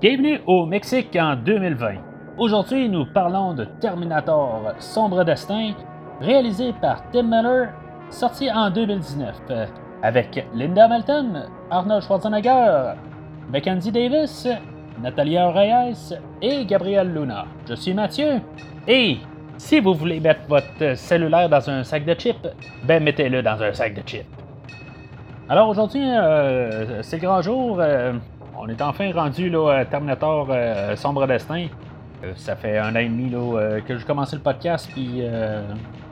Bienvenue au Mexique en 2020. Aujourd'hui, nous parlons de Terminator Sombre Destin, réalisé par Tim Miller, sorti en 2019, euh, avec Linda Hamilton, Arnold Schwarzenegger, Mackenzie Davis, Natalia Reyes et Gabriel Luna. Je suis Mathieu, et si vous voulez mettre votre cellulaire dans un sac de chips, ben mettez-le dans un sac de chips. Alors aujourd'hui, euh, c'est grand jour. euh, on est enfin rendu là, à Terminator euh, Sombre Destin. Euh, ça fait un an et demi euh, que j'ai commencé le podcast, puis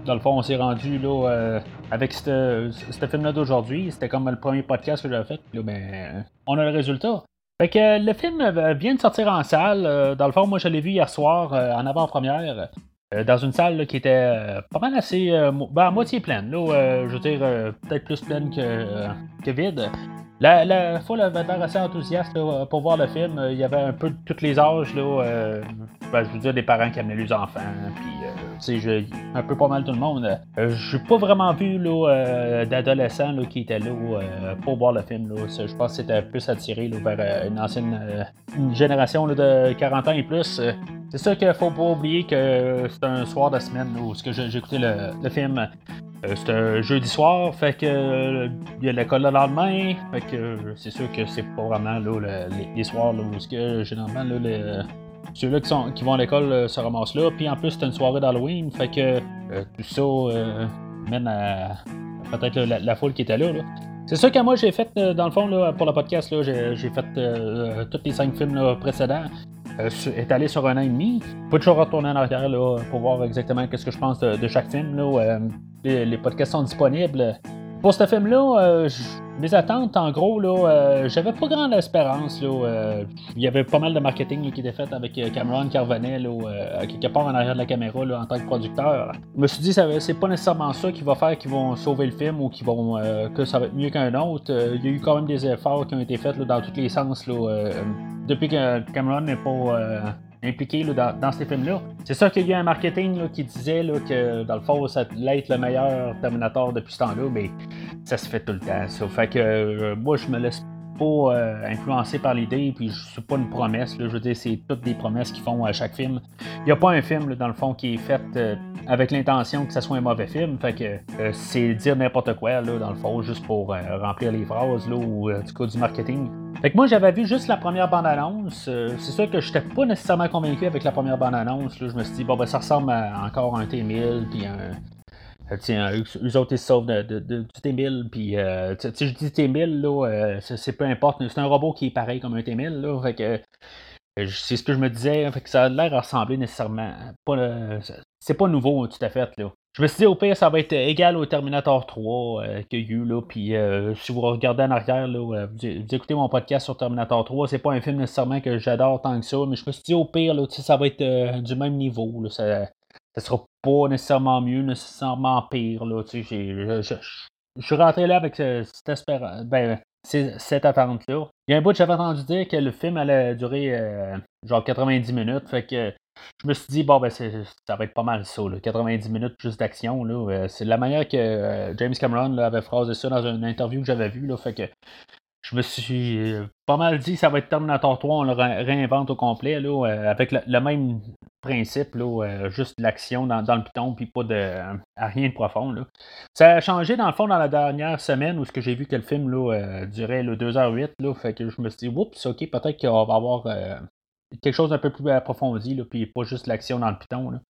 dans le fond, on s'est rendu là, avec ce film-là d'aujourd'hui. C'était comme le premier podcast que j'avais fait. Là, ben, on a le résultat. Fait que le film vient de sortir en salle. Dans le fond, moi, je l'ai vu hier soir en avant-première. dans une salle qui était pas mal assez ben, à moitié pleine. Là, je veux dire, peut-être plus pleine que, que vide. La, la foule avait l'air assez enthousiaste pour voir le film. Euh, Il y avait un peu de tous les âges. Là, euh, ben, je veux dire, des parents qui amenaient les enfants. Puis, euh, je- un peu pas mal tout le monde. Euh, J'ai pas vraiment vu d'adolescents qui étaient là pour voir le film. Je pense que c'était plus attiré vers une ancienne génération de 40 ans et plus. C'est sûr qu'il faut pas oublier que c'est un soir de semaine où j'ai écouté le film. Euh, c'est un jeudi soir, fait que euh, il y a l'école le lendemain, fait que euh, c'est sûr que c'est pas vraiment là, le- les, soirs là, où que généralement là, ceux-là qui, vont à l'école se ramassent là. Puis en plus c'est une soirée d'Halloween, fait que tout ça mène à peut-être la foule qui était là. là. C'est ça que moi j'ai fait euh, dans le fond là, pour le podcast, j'ai, fait euh, euh, tous les cinq films précédents. Euh, sur- un an et demi. Peux toujours retourner en arrière là, pour voir exactement qu'est-ce que je pense de, chaque film. Là, les podcasts sont disponibles. Pour ce film-là, euh, mes attentes, en gros, là, euh, j'avais pas grande espérance. Là, euh, il y avait pas mal de marketing qui était fait avec euh, Cameron qui revenait là, euh, quelque part en arrière de la caméra là, en tant que producteur. Je me suis dit, c'est pas nécessairement ça qui va faire qu'ils vont sauver le film ou qu'ils vont, que ça va être mieux qu'un autre. Il y a eu quand même des efforts qui ont été faits dans tous les sens. Depuis que Cameron n'est pas impliqué là, dans, ces films-là. C'est sûr qu'il y a un marketing là, qui disait là, que dans le fond, ça allait être le meilleur Terminator depuis ce temps-là, mais ça se fait tout le temps. Ça. Fait que euh, moi, je me laisse pas euh, influencé par l'idée, puis je suis pas une promesse. Là, je veux dire, c'est toutes des promesses qu'ils font à chaque film. Il n'y a pas un film, là, dans le fond, qui est fait euh, avec l'intention que ça soit un mauvais film. Fait que euh, c'est dire n'importe quoi, là, dans le fond, juste pour remplir les phrases, là, ou du coup du marketing. Fait que moi, j'avais vu juste la première bande-annonce. C'est sûr que j'étais pas nécessairement convaincu avec la première bande-annonce. Je me suis dit, bon, ben, ça ressemble à, encore à un T-1000, puis un. Euh, Tiens, eux, eux autres, ils se sauvent de, de- de- du T-1000, puis, euh, tu je dis T-1000, là, euh, c'est peu importe, c'est un robot qui est pareil comme un T-1000, là, euh, c'est ce que je me disais, que ça a l'air ressembler nécessairement, pas, euh, c'est pas nouveau, tout à fait, là. Je me suis dit, au pire, ça va être égal au Terminator 3 euh, qu'il y a eu, là, puis si vous regardez en arrière, là, vous, écoutez mon podcast sur Terminator 3, c'est pas un film nécessairement que j'adore tant que ça, mais je me suis dit, au pire, là, ça va être du même niveau, là, ça, ça sera pas nécessairement mieux, nécessairement pire. Là, tu sais, je, je- je- suis rentré là avec ce- cette espérance. Ben, cette attente-là. Il y a un bout j'avais entendu dire que le film allait durer euh, genre 90 minutes. Fait que je me suis dit, bon, ben, ça va être pas mal ça. là, 90 minutes juste d'action. euh, c'est la manière que euh, James Cameron avait phrasé ça dans une interview que j'avais vue. Fait que je me suis euh, pas mal dit ça va être Terminator 3, on le ré- réinvente au complet, là, avec le, le même principe, là, euh, juste l'action dans, le piton, puis pas de euh, rien de profond. Là. Ça a changé dans le fond dans la dernière semaine où ce que j'ai vu que le film là, euh, durait le 2h08, là, fait que je me suis dit, oups, ok, peut-être qu'il va avoir euh, quelque chose d'un peu plus approfondi, là, puis pas juste l'action dans le piton. Là.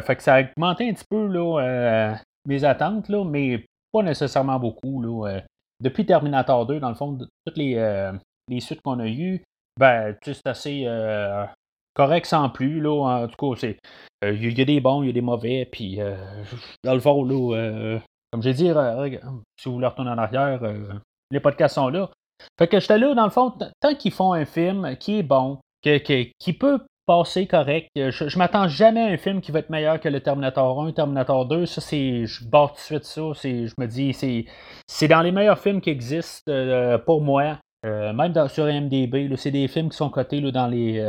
Fait que ça a augmenté un petit peu là, mes attentes, là, mais pas nécessairement beaucoup. Là, depuis Terminator 2, dans le fond, toutes les, suites qu'on a eues, ben, c'est assez correct sans plus. Là, en tout cas, c'est. euh, Il y, a des bons, il y a des mauvais, puis euh, dans le fond, là, euh, comme j'ai dit, euh, si vous voulez retourner en arrière, euh, les podcasts sont là. Fait que j'étais là, dans le fond, tant qu'ils font un film qui est bon, qui peut passer correct, je, je m'attends jamais à un film qui va être meilleur que le Terminator 1, Terminator 2. Ça, c'est. Je barre tout de suite ça. Je me dis, c'est, c'est dans les meilleurs films qui existent pour moi. même sur IMDB, c'est des films qui sont cotés dans les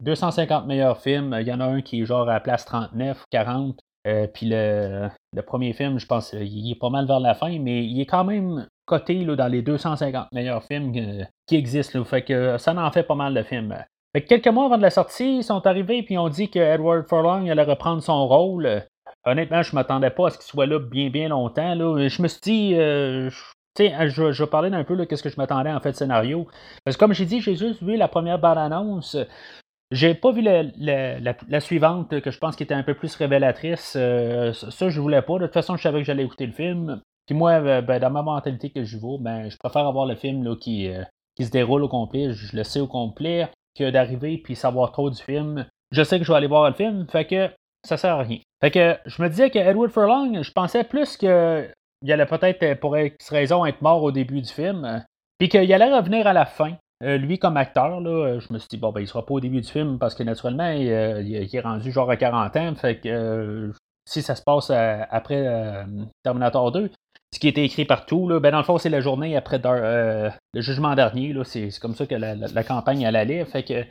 250 meilleurs films. Il y en a un qui est genre à la place 39, 40. Euh, puis le, premier film, je pense, il est pas mal vers la fin, mais il est quand même coté dans les 250 meilleurs films euh, qui existent. fait que ça en fait pas mal de films. Fait quelques mois avant de la sortie, ils sont arrivés et ont dit que Edward Furlong allait reprendre son rôle. Honnêtement, je m'attendais pas à ce qu'il soit là bien bien longtemps. Je me suis dit, euh, je, je, vais parler d'un peu de ce que je m'attendais en fait de scénario. Parce que comme j'ai dit, j'ai juste vu la première bande-annonce. J'ai pas vu la, suivante que je pense qui était un peu plus révélatrice. Euh, ça, je voulais pas. De toute façon, je savais que j'allais écouter le film. Puis moi, euh, ben, dans ma mentalité que je vaux, ben, je préfère avoir le film qui, euh, qui se déroule au complet. Je le sais au complet que d'arriver puis savoir trop du film. Je sais que je vais aller voir le film, fait que ça sert à rien. Fait que je me disais que Edward Furlong, je pensais plus que il allait peut-être pour X raison être mort au début du film, puis qu'il allait revenir à la fin. Euh, lui, comme acteur, là, euh, je me suis dit, bon, ben, il sera pas au début du film parce que naturellement, il, euh, est rendu genre à 40 ans. Fait que si ça se passe après Terminator 2, ce qui était écrit partout, là, ben, dans le fond, c'est la journée après le jugement dernier. C'est, comme ça que la, campagne allait. Fait que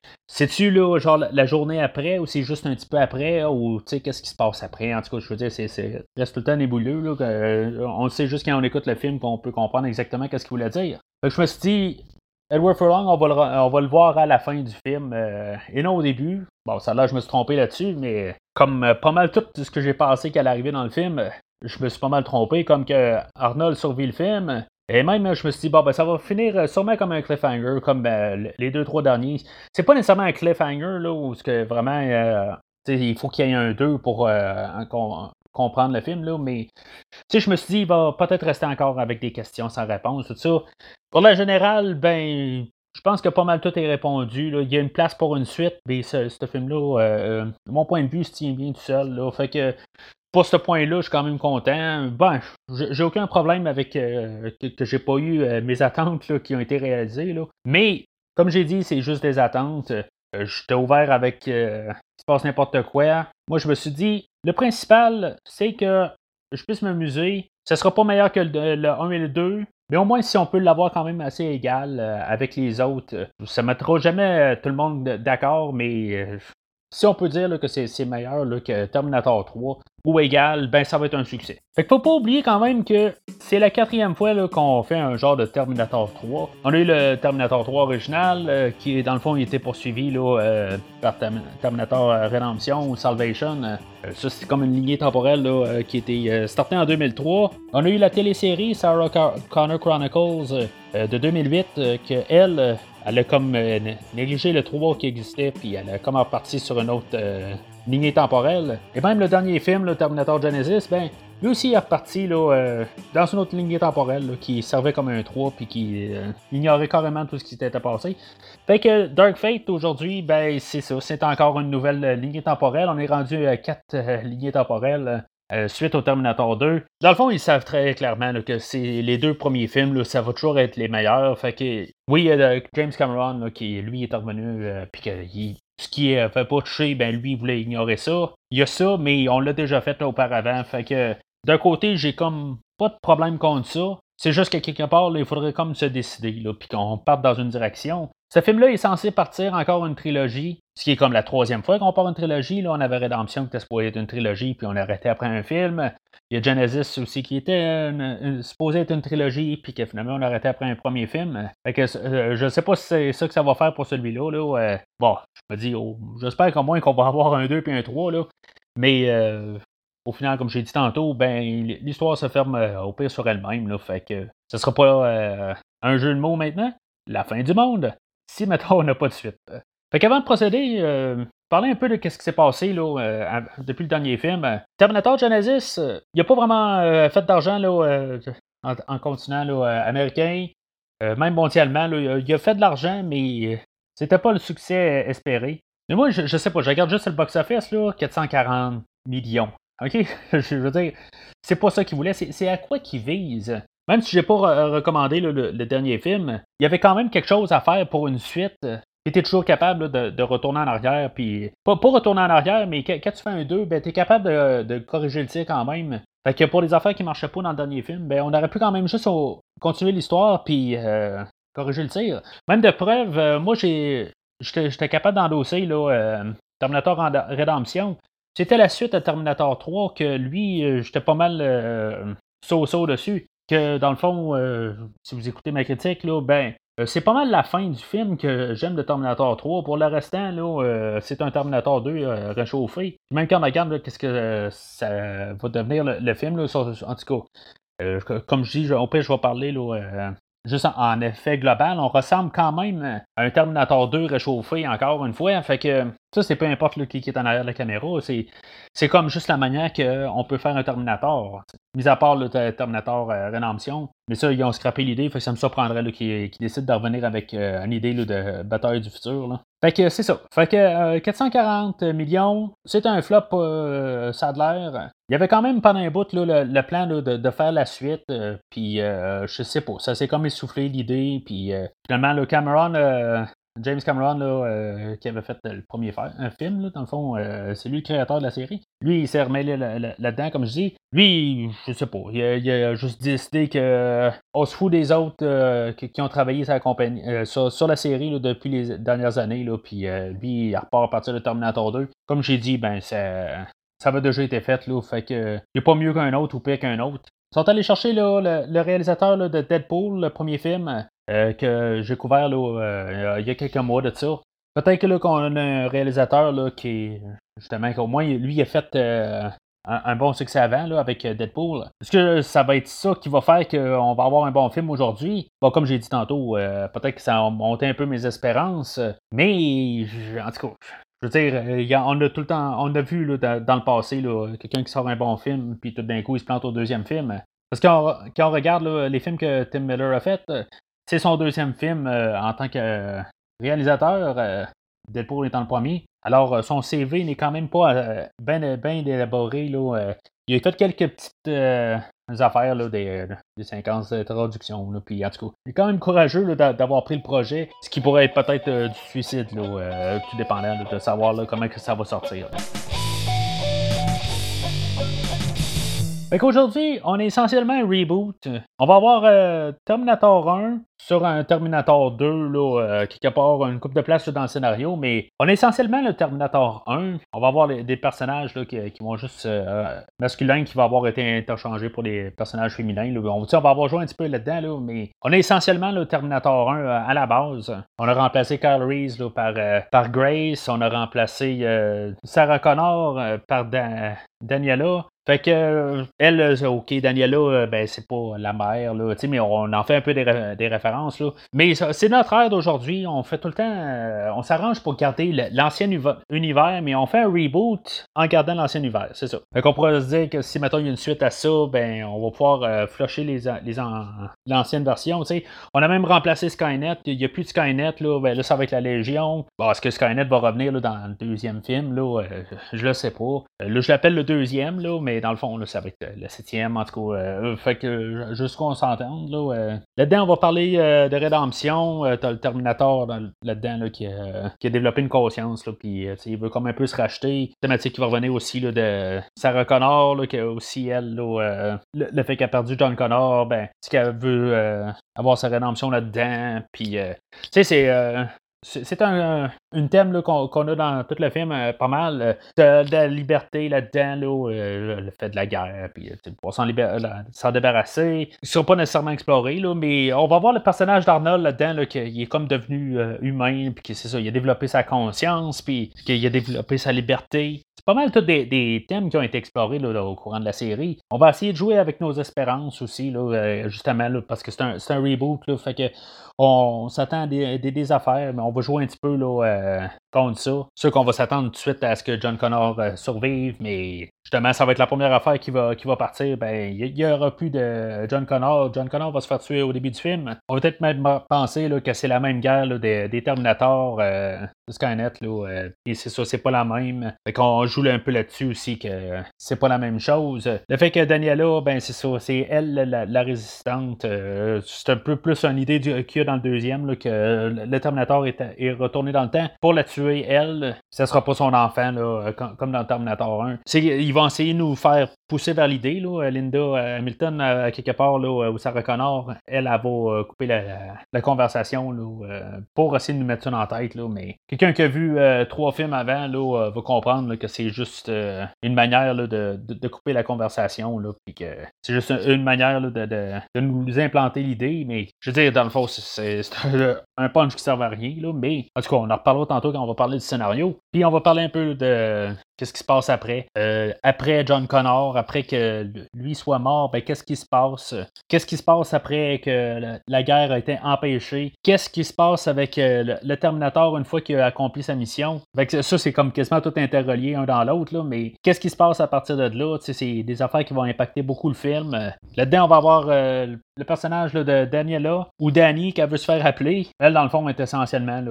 là, genre la, journée après ou c'est juste un petit peu après ou tu sais qu'est-ce qui se passe après? En tout cas, je veux dire, c'est, reste tout le temps nébuleux. Là, on le sait juste quand on écoute le film qu'on peut comprendre exactement qu'est-ce qu'il voulait dire. Fait que je me suis dit, Edward Furlong, on va, le, voir à la fin du film euh, et non au début. Bon, ça là, je me suis trompé là-dessus, mais comme euh, pas mal tout ce que j'ai pensé qu'elle arrivait dans le film, je me suis pas mal trompé, comme que Arnold survit le film. Et même, je me suis dit, bon, ben, ça va finir sûrement comme un cliffhanger, comme ben, les deux, trois derniers. C'est pas nécessairement un cliffhanger, là, où que vraiment, euh, il faut qu'il y ait un 2 pour comprendre le film, là, mais je me suis dit, il va peut-être rester encore avec des questions sans réponse, tout ça. Pour la générale, ben, je pense que pas mal tout est répondu. Il y a une place pour une suite, ce, film-là, euh, mon point de vue, se tient bien tout seul. Fait que pour ce point-là, je suis quand même content. Ben, j'ai aucun problème avec euh, que, j'ai pas eu euh, mes attentes qui ont été réalisées. Mais, comme j'ai dit, c'est juste des attentes. J'étais ouvert avec se passe n'importe quoi. Moi, je me suis dit, le principal, c'est que je puisse m'amuser. Ce ne sera pas meilleur que le, 1 et le 2, mais au moins, si on peut l'avoir quand même assez égal euh, avec les autres, ça ne mettra jamais euh, tout le monde d'accord, mais euh, si on peut dire que c'est meilleur que Terminator 3 ou égal, ben ça va être un succès. Fait que faut pas oublier quand même que c'est la quatrième fois qu'on fait un genre de Terminator 3. On a eu le Terminator 3 original, euh, qui dans le fond il était poursuivi là, euh, par Terminator Redemption ou Salvation. Euh, ça c'est comme une lignée temporelle qui était startée en 2003. On a eu la télésérie Sarah Connor Chronicles de 2008, que elle elle a comme euh, négligé le 3 qui existait, puis elle a comme reparti sur une autre euh, lignée temporelle. Et même le dernier film, le Terminator Genesis, ben, lui aussi est reparti là, euh, dans une autre lignée temporelle qui servait comme un 3 puis qui ignorait carrément tout ce qui s'était passé. Fait que Dark Fate aujourd'hui, ben c'est ça, c'est encore une nouvelle lignée temporelle. On est rendu à quatre lignées temporelles. Euh, suite au Terminator 2. Dans le fond, ils savent très clairement que c'est les deux premiers films, ça va toujours être les meilleurs. Fait que, oui, il y a James Cameron qui, lui, est revenu, euh, puis que ce qui ne fait pas toucher, ben lui, il voulait ignorer ça. Il y a ça, mais on l'a déjà fait auparavant. Fait que, d'un côté, j'ai comme pas de problème contre ça. C'est juste que quelque part, il faudrait comme se décider, puis qu'on parte dans une direction. Ce film-là est censé partir encore une trilogie, ce qui est comme la troisième fois qu'on part une trilogie. Là, on avait Redemption qui était supposé être une trilogie, puis on a arrêté après un film. Il y a Genesis aussi qui était supposé être une trilogie, puis que finalement on a arrêté après un premier film. Fait que euh, je sais pas si c'est ça que ça va faire pour celui-là. Là. Bon, je me dis, oh, j'espère qu'au moins qu'on va avoir un 2 puis un 3. Là. Mais euh, au final, comme j'ai dit tantôt, ben l'histoire se ferme au pire sur elle-même. Là, fait que ce sera pas un jeu de mots maintenant. La fin du monde si maintenant on n'a pas de suite. Fait qu'avant de procéder, euh, parler un peu de ce qui s'est passé là, euh, depuis le dernier film. Terminator Genesis, euh, il n'a pas vraiment fait d'argent là, en, continent américain, même mondialement. Il a fait de l'argent, mais c'était pas le succès espéré. Mais moi, je, je sais pas, je regarde juste le box-office, là, 440 millions. OK? je veux dire, c'est pas ça qu'il voulait, c'est à quoi qu'il vise? même si j'ai pas recommandé le, dernier film, il y avait quand même quelque chose à faire pour une suite. Tu toujours capable de, retourner en arrière, puis pas, retourner en arrière, mais quand, tu fais un 2, ben, tu es capable de, corriger le tir quand même. Fait que pour les affaires qui marchaient pas dans le dernier film, ben, on aurait pu quand même juste continuer l'histoire, puis corriger le tir. Même de preuve, moi, j'ai j'étais capable d'endosser là, Terminator Redemption. C'était la suite à Terminator 3 que lui, euh, j'étais pas mal euh, so-so dessus. Que dans le fond, euh, si vous écoutez ma critique, là, ben, c'est pas mal la fin du film que j'aime de Terminator 3. Pour le restant, là, c'est un Terminator 2 réchauffé. Même quand on regarde qu'est-ce que ça va devenir le, film, là, en tout cas, comme je dis, au pire, je vais parler là, juste en, effet global, on ressemble quand même à un Terminator 2 réchauffé encore une fois. Fait que ça, c'est peu importe le qui est en arrière de la caméra. C'est comme juste la manière qu'on peut faire un Terminator. Mis à part le Terminator euh. Mais ça, ils ont scrappé l'idée. Fait que ça me surprendrait qu'ils décident de revenir avec euh, une idée de bataille du futur. Fait que c'est ça. Fait que 440 euh, millions, c'est un flop, ça a l'air. Il y avait quand même pendant un bout le, plan de, faire la suite, puis je sais pas, ça s'est comme essoufflé l'idée, puis finalement le Cameron James Cameron, là, qui avait fait le premier film, là, dans le fond, c'est lui le créateur de la série. Lui, il s'est remêlé là-dedans, comme je dis. Lui, je sais pas, il a, juste décidé que on se fout des autres qui, ont travaillé sur la, série depuis les dernières années, là, puis lui, il repart à partir de Terminator 2. Comme j'ai dit, ben, ça, ça avait déjà été fait, là, fait que il a pas mieux qu'un autre ou pire qu'un autre. Ils sont allés chercher le, réalisateur de Deadpool, le premier film, euh, que j'ai couvert euh, il y a quelques mois de ça. Peut-être que là, qu'on a un réalisateur là, qui justement, qu'au moins, lui, il a fait euh, un, bon succès avant là, avec Deadpool. Est-ce que ça va être ça qui va faire qu'on va avoir un bon film aujourd'hui? Bon, comme j'ai dit tantôt, peut-être que ça a monté un peu mes espérances, mais en tout cas, je veux dire, on a tout le temps, on a vu dans, le passé quelqu'un qui sort un bon film, puis tout d'un coup, il se plante au deuxième film. Parce que quand on regarde les films que Tim Miller a fait, c'est son deuxième film euh, en tant que réalisateur. Euh, étant le premier. Alors, euh, son CV n'est quand même pas bien élaboré. Là, il a fait quelques petites affaires, là, des, des 50 traductions. Là, puis, en tout cas, il est quand même courageux d'avoir pris le projet, ce qui pourrait être peut-être du suicide, tout dépendant de savoir comment ça va sortir. Fait qu'aujourd'hui, on est essentiellement un reboot. On va avoir euh, Terminator 1 sur un Terminator 2, là, euh, quelque part, une coupe de place dans le scénario, mais on est essentiellement le Terminator 1. On va avoir des personnages là, qui, vont juste euh, masculins qui vont avoir été interchangés pour des personnages féminins. On, on, va avoir joué un petit peu là-dedans, mais on est essentiellement le Terminator 1 à la base. On a remplacé Kyle Reese par, par Grace, on a remplacé Sarah Connor par Daniela. Fait que, euh, elle, euh, OK, Daniela, euh, ben, c'est pas la mère, là, mais on en fait un peu des, références, là. Mais c'est notre ère d'aujourd'hui. On fait tout le temps, on s'arrange pour garder l'ancien univers, mais on fait un reboot en gardant l'ancien univers, c'est ça. Fait qu'on pourrait se dire que si, maintenant il y a une suite à ça, ben, on va pouvoir flusher les, les l'ancienne version, tu sais. On a même remplacé Skynet. Il n'y a plus de Skynet, là. Ben, là, ça va être la Légion. Bon, est-ce que Skynet va revenir, là, dans le deuxième film, là? je le sais pas. là, je l'appelle le deuxième, là, mais dans le fond, là, ça va être euh, le septième, en tout cas. Euh, fait que jusqu'on s'entende. Là, euh, là-dedans, on va parler de rédemption. T'as le Terminator là-dedans là, qui, qui, a développé une conscience. Là, puis il veut comme un peu se racheter. Thématique qui va revenir aussi là, de Sarah Connor, là, qui a aussi elle, là, le, fait qu'elle a perdu John Connor, ben, ce qu'elle veut avoir sa rédemption là-dedans. Puis, tu sais, c'est c'est un, une thème qu'on a dans tout le film euh, pas mal. Euh, de, la liberté là-dedans, euh, le fait de la guerre, puis pour s'en débarrasser. Ils ne sont pas nécessairement explorés, là, mais on va voir le personnage d'Arnold là-dedans, qui est comme devenu humain, puis c'est ça, il a développé sa conscience, puis qu'il a développé sa liberté. C'est pas mal tous des, thèmes qui ont été explorés au courant de la série. On va essayer de jouer avec nos espérances aussi, justement, parce que c'est un, un, reboot, fait que on s'attend à des, des, affaires, mais on va jouer un petit peu là, contre ça. Sûr qu'on va s'attendre tout de suite à ce que John Connor survive, mais justement, ça va être la première affaire qui va, qui va partir. Ben, il n'y aura plus de John Connor. John Connor va se faire tuer au début du film. On va peut-être même penser que c'est la même guerre des, des, Terminators, Skynet. Là, et c'est ça, c'est pas la même. Fait qu'on joue un peu là-dessus aussi que c'est pas la même chose. Le fait que Daniela, ben c'est ça, c'est elle la, résistante. c'est un peu plus une idée qu'il y a dans le deuxième, que le Terminator est, est, retourné dans le temps pour la tuer, elle. Ça sera pas son enfant, là, comme dans Terminator 1. Ils vont essayer de nous faire pousser vers l'idée, Linda Hamilton, à quelque part, là, où Sarah Connor, elle, elle, va couper la, conversation pour essayer de nous mettre ça dans la tête. Là, mais quelqu'un qui a vu trois films avant là, va comprendre que c'est juste une manière de, couper la conversation, puis que c'est juste une manière de, nous implanter l'idée, mais je veux dire, dans le fond, c'est un punch qui sert à rien, là, mais en tout cas, on en reparlera tantôt quand on va parler du scénario, puis on va parler un peu de Qu'est-ce qui se passe après? Euh, après John Connor, après que lui soit mort, ben, qu'est-ce qui se passe? Qu'est-ce qui se passe après que la, guerre a été empêchée? Qu'est-ce qui se passe avec euh, le, Terminator une fois qu'il a accompli sa mission? ça, c'est comme quasiment tout interrelié un dans l'autre, mais qu'est-ce qui se passe à partir de là? C'est des affaires qui vont impacter beaucoup le film. Là-dedans, on va avoir euh, le personnage de Daniela ou Danny qu'elle veut se faire appeler. Elle, dans le fond, est essentiellement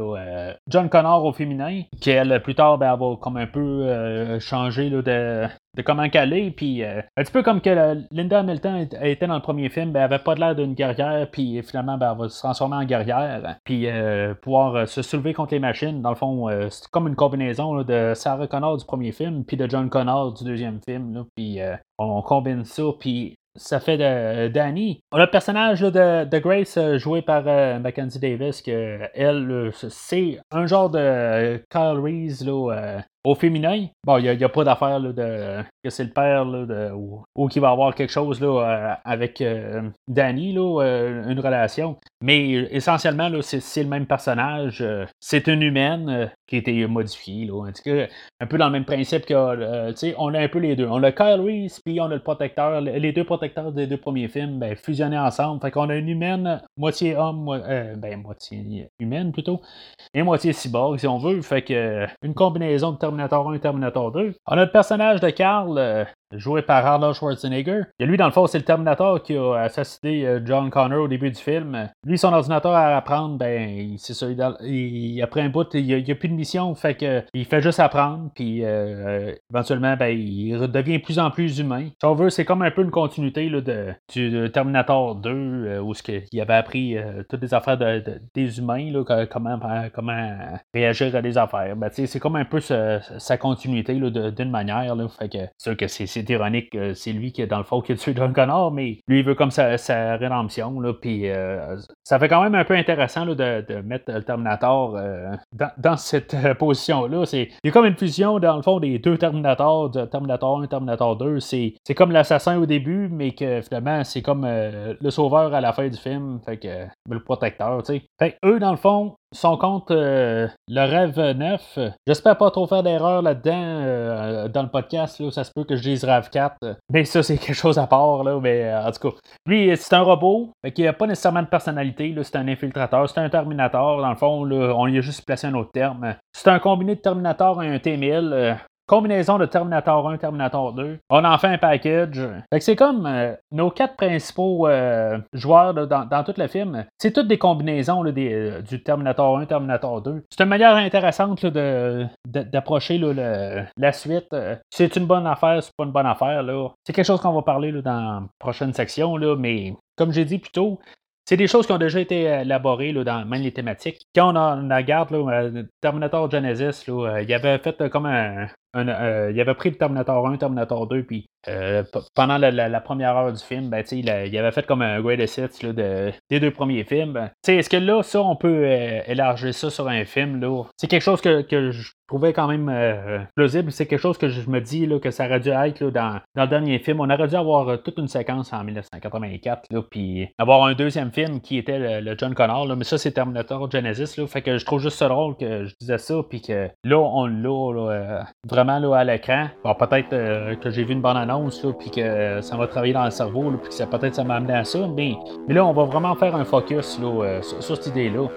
John Connor au féminin, qui elle, plus tard, ben, va comme un peu euh, changer de, comment est. Puis, euh, un petit peu comme que Linda Hamilton était dans le premier film, ben, elle avait pas l'air d'une guerrière, puis finalement, ben, elle va se transformer en guerrière, puis euh, pouvoir se soulever contre les machines. Dans le fond, c'est comme une combinaison de Sarah Connor du premier film, puis de John Connor du deuxième film. puis on combine ça, puis ça fait de Danny. On a le personnage de, Grace joué par Mackenzie Davis, que elle, c'est un genre de Kyle Reese là, au féminin, bon, il n'y a, pas d'affaire de que c'est le père ou, qu'il va avoir quelque chose là, euh, avec euh, Danny, euh, une relation. Mais essentiellement, c'est, le même personnage. c'est une humaine qui a été modifiée. Là, un peu dans le même principe que on a un peu les deux. On a Kyle Reese, puis on a le protecteur. Les deux protecteurs des deux premiers films ben, fusionnés ensemble. Fait qu'on a une humaine, moitié homme, ben, moitié humaine plutôt, et moitié cyborg, si on veut. Fait que une combinaison de termes Terminator 1 Terminator 2. On a le personnage de Carl, euh, joué par Arnold Schwarzenegger. Et lui, dans le fond, c'est le Terminator qui a assassiné euh, John Connor au début du film. Lui, son ordinateur à apprendre, ben, c'est ça. Il, après un bout, il n'y a, plus de mission, fait que il fait juste apprendre, puis euh, éventuellement, ben, il devient de plus en plus humain. Si on veut, c'est comme un peu une continuité de, du Terminator 2, euh, où il avait appris toutes les affaires des humains, là, comment, comment réagir à des affaires. Ben, c'est comme un peu sa continuité d'une manière. Fait que c'est que c'est c'est ironique, c'est lui qui est dans le fond qui a tué John Connor, mais lui il veut comme sa, sa rédemption, là, puis euh, ça fait quand même un peu intéressant là, de, mettre le Terminator euh, dans, cette euh, position-là. Il y a comme une fusion dans le fond des deux Terminators, de Terminator 1 et Terminator 2. C'est comme l'assassin au début, mais que finalement c'est comme le sauveur à la fin du film, fait que le protecteur, tu sais. Fait eux, dans le fond, son compte le rêve neuf. J'espère pas trop faire d'erreur là-dedans dans le podcast. Là, ça se peut que je dise RAV4. Mais ça, c'est quelque chose à part. Là, mais en tout cas, lui, c'est un robot qui n'a pas nécessairement de personnalité. C'est un infiltrateur. C'est un Terminator. Dans le fond, là, on y a juste placé un autre terme. C'est un combiné de Terminator et un T-1000 combinaison de Terminator 1, Terminator 2. On en fait un package. c'est comme euh, nos quatre principaux euh, joueurs dans, tout le film. C'est toutes des combinaisons euh, du Terminator 1, Terminator 2. C'est une manière intéressante d'approcher la suite. C'est une bonne affaire, c'est pas une bonne affaire. C'est quelque chose qu'on va parler dans la prochaine section, mais comme j'ai dit plus tôt, c'est des choses qui ont déjà été élaborées là, dans même les thématiques. Quand on, a, on regarde là, Terminator Genesis, là, il avait fait comme un, euh, il avait pris le Terminator 1, Terminator 2, puis euh, pendant la, première heure du film, ben, il, il, avait fait comme un great hits de, des deux premiers films. Ben, est-ce que là, ça, on peut euh, élargir ça sur un film? C'est quelque chose que, que, je trouvais quand même plausible. C'est quelque chose que je me dis là, que ça aurait dû être là, dans, dans, le dernier film. On aurait dû avoir toute une séquence en 1984, là, puis avoir un deuxième film qui était le, John Connor. Là, mais ça, c'est Terminator Genesis. Là, fait que je trouve juste ça drôle que je disais ça, puis que là, on l'a vraiment vraiment à l'écran. Bon, peut-être euh, que j'ai vu une bonne annonce, là, puis que euh, ça va travailler dans le cerveau, puis que peut-être ça m'a amené à ça. Mais, là, on va vraiment faire un focus euh, sur, cette idée-là.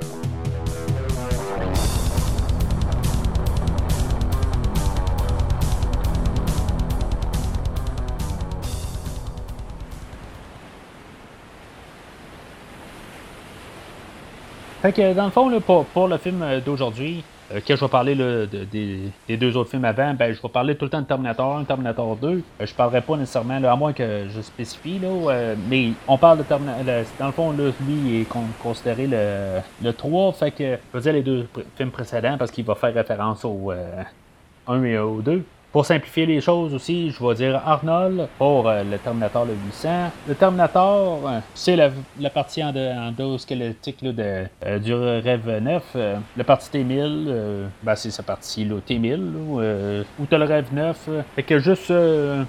Fait dans le fond, pour le film d'aujourd'hui, euh, quand je vais parler là, de, des, deux autres films avant, ben, je vais parler tout le temps de Terminator 1, Terminator 2. Euh, je parlerai pas nécessairement, là, à moins que je spécifie, là, euh, mais on parle de Terminator. Dans le fond, lui, est con- considéré le, le 3, fait que je veux dire les deux films précédents parce qu'il va faire référence au euh, 1 et au 2. Pour simplifier les choses aussi, je vais dire Arnold pour euh, le Terminator le 800. Le Terminator, euh, c'est la, la partie endo- endosquelettique là, de, euh, du rêve 9. Euh, la partie T1000, euh, ben, c'est sa partie là, T1000, là, où le rêve 9. euh. Fait que juste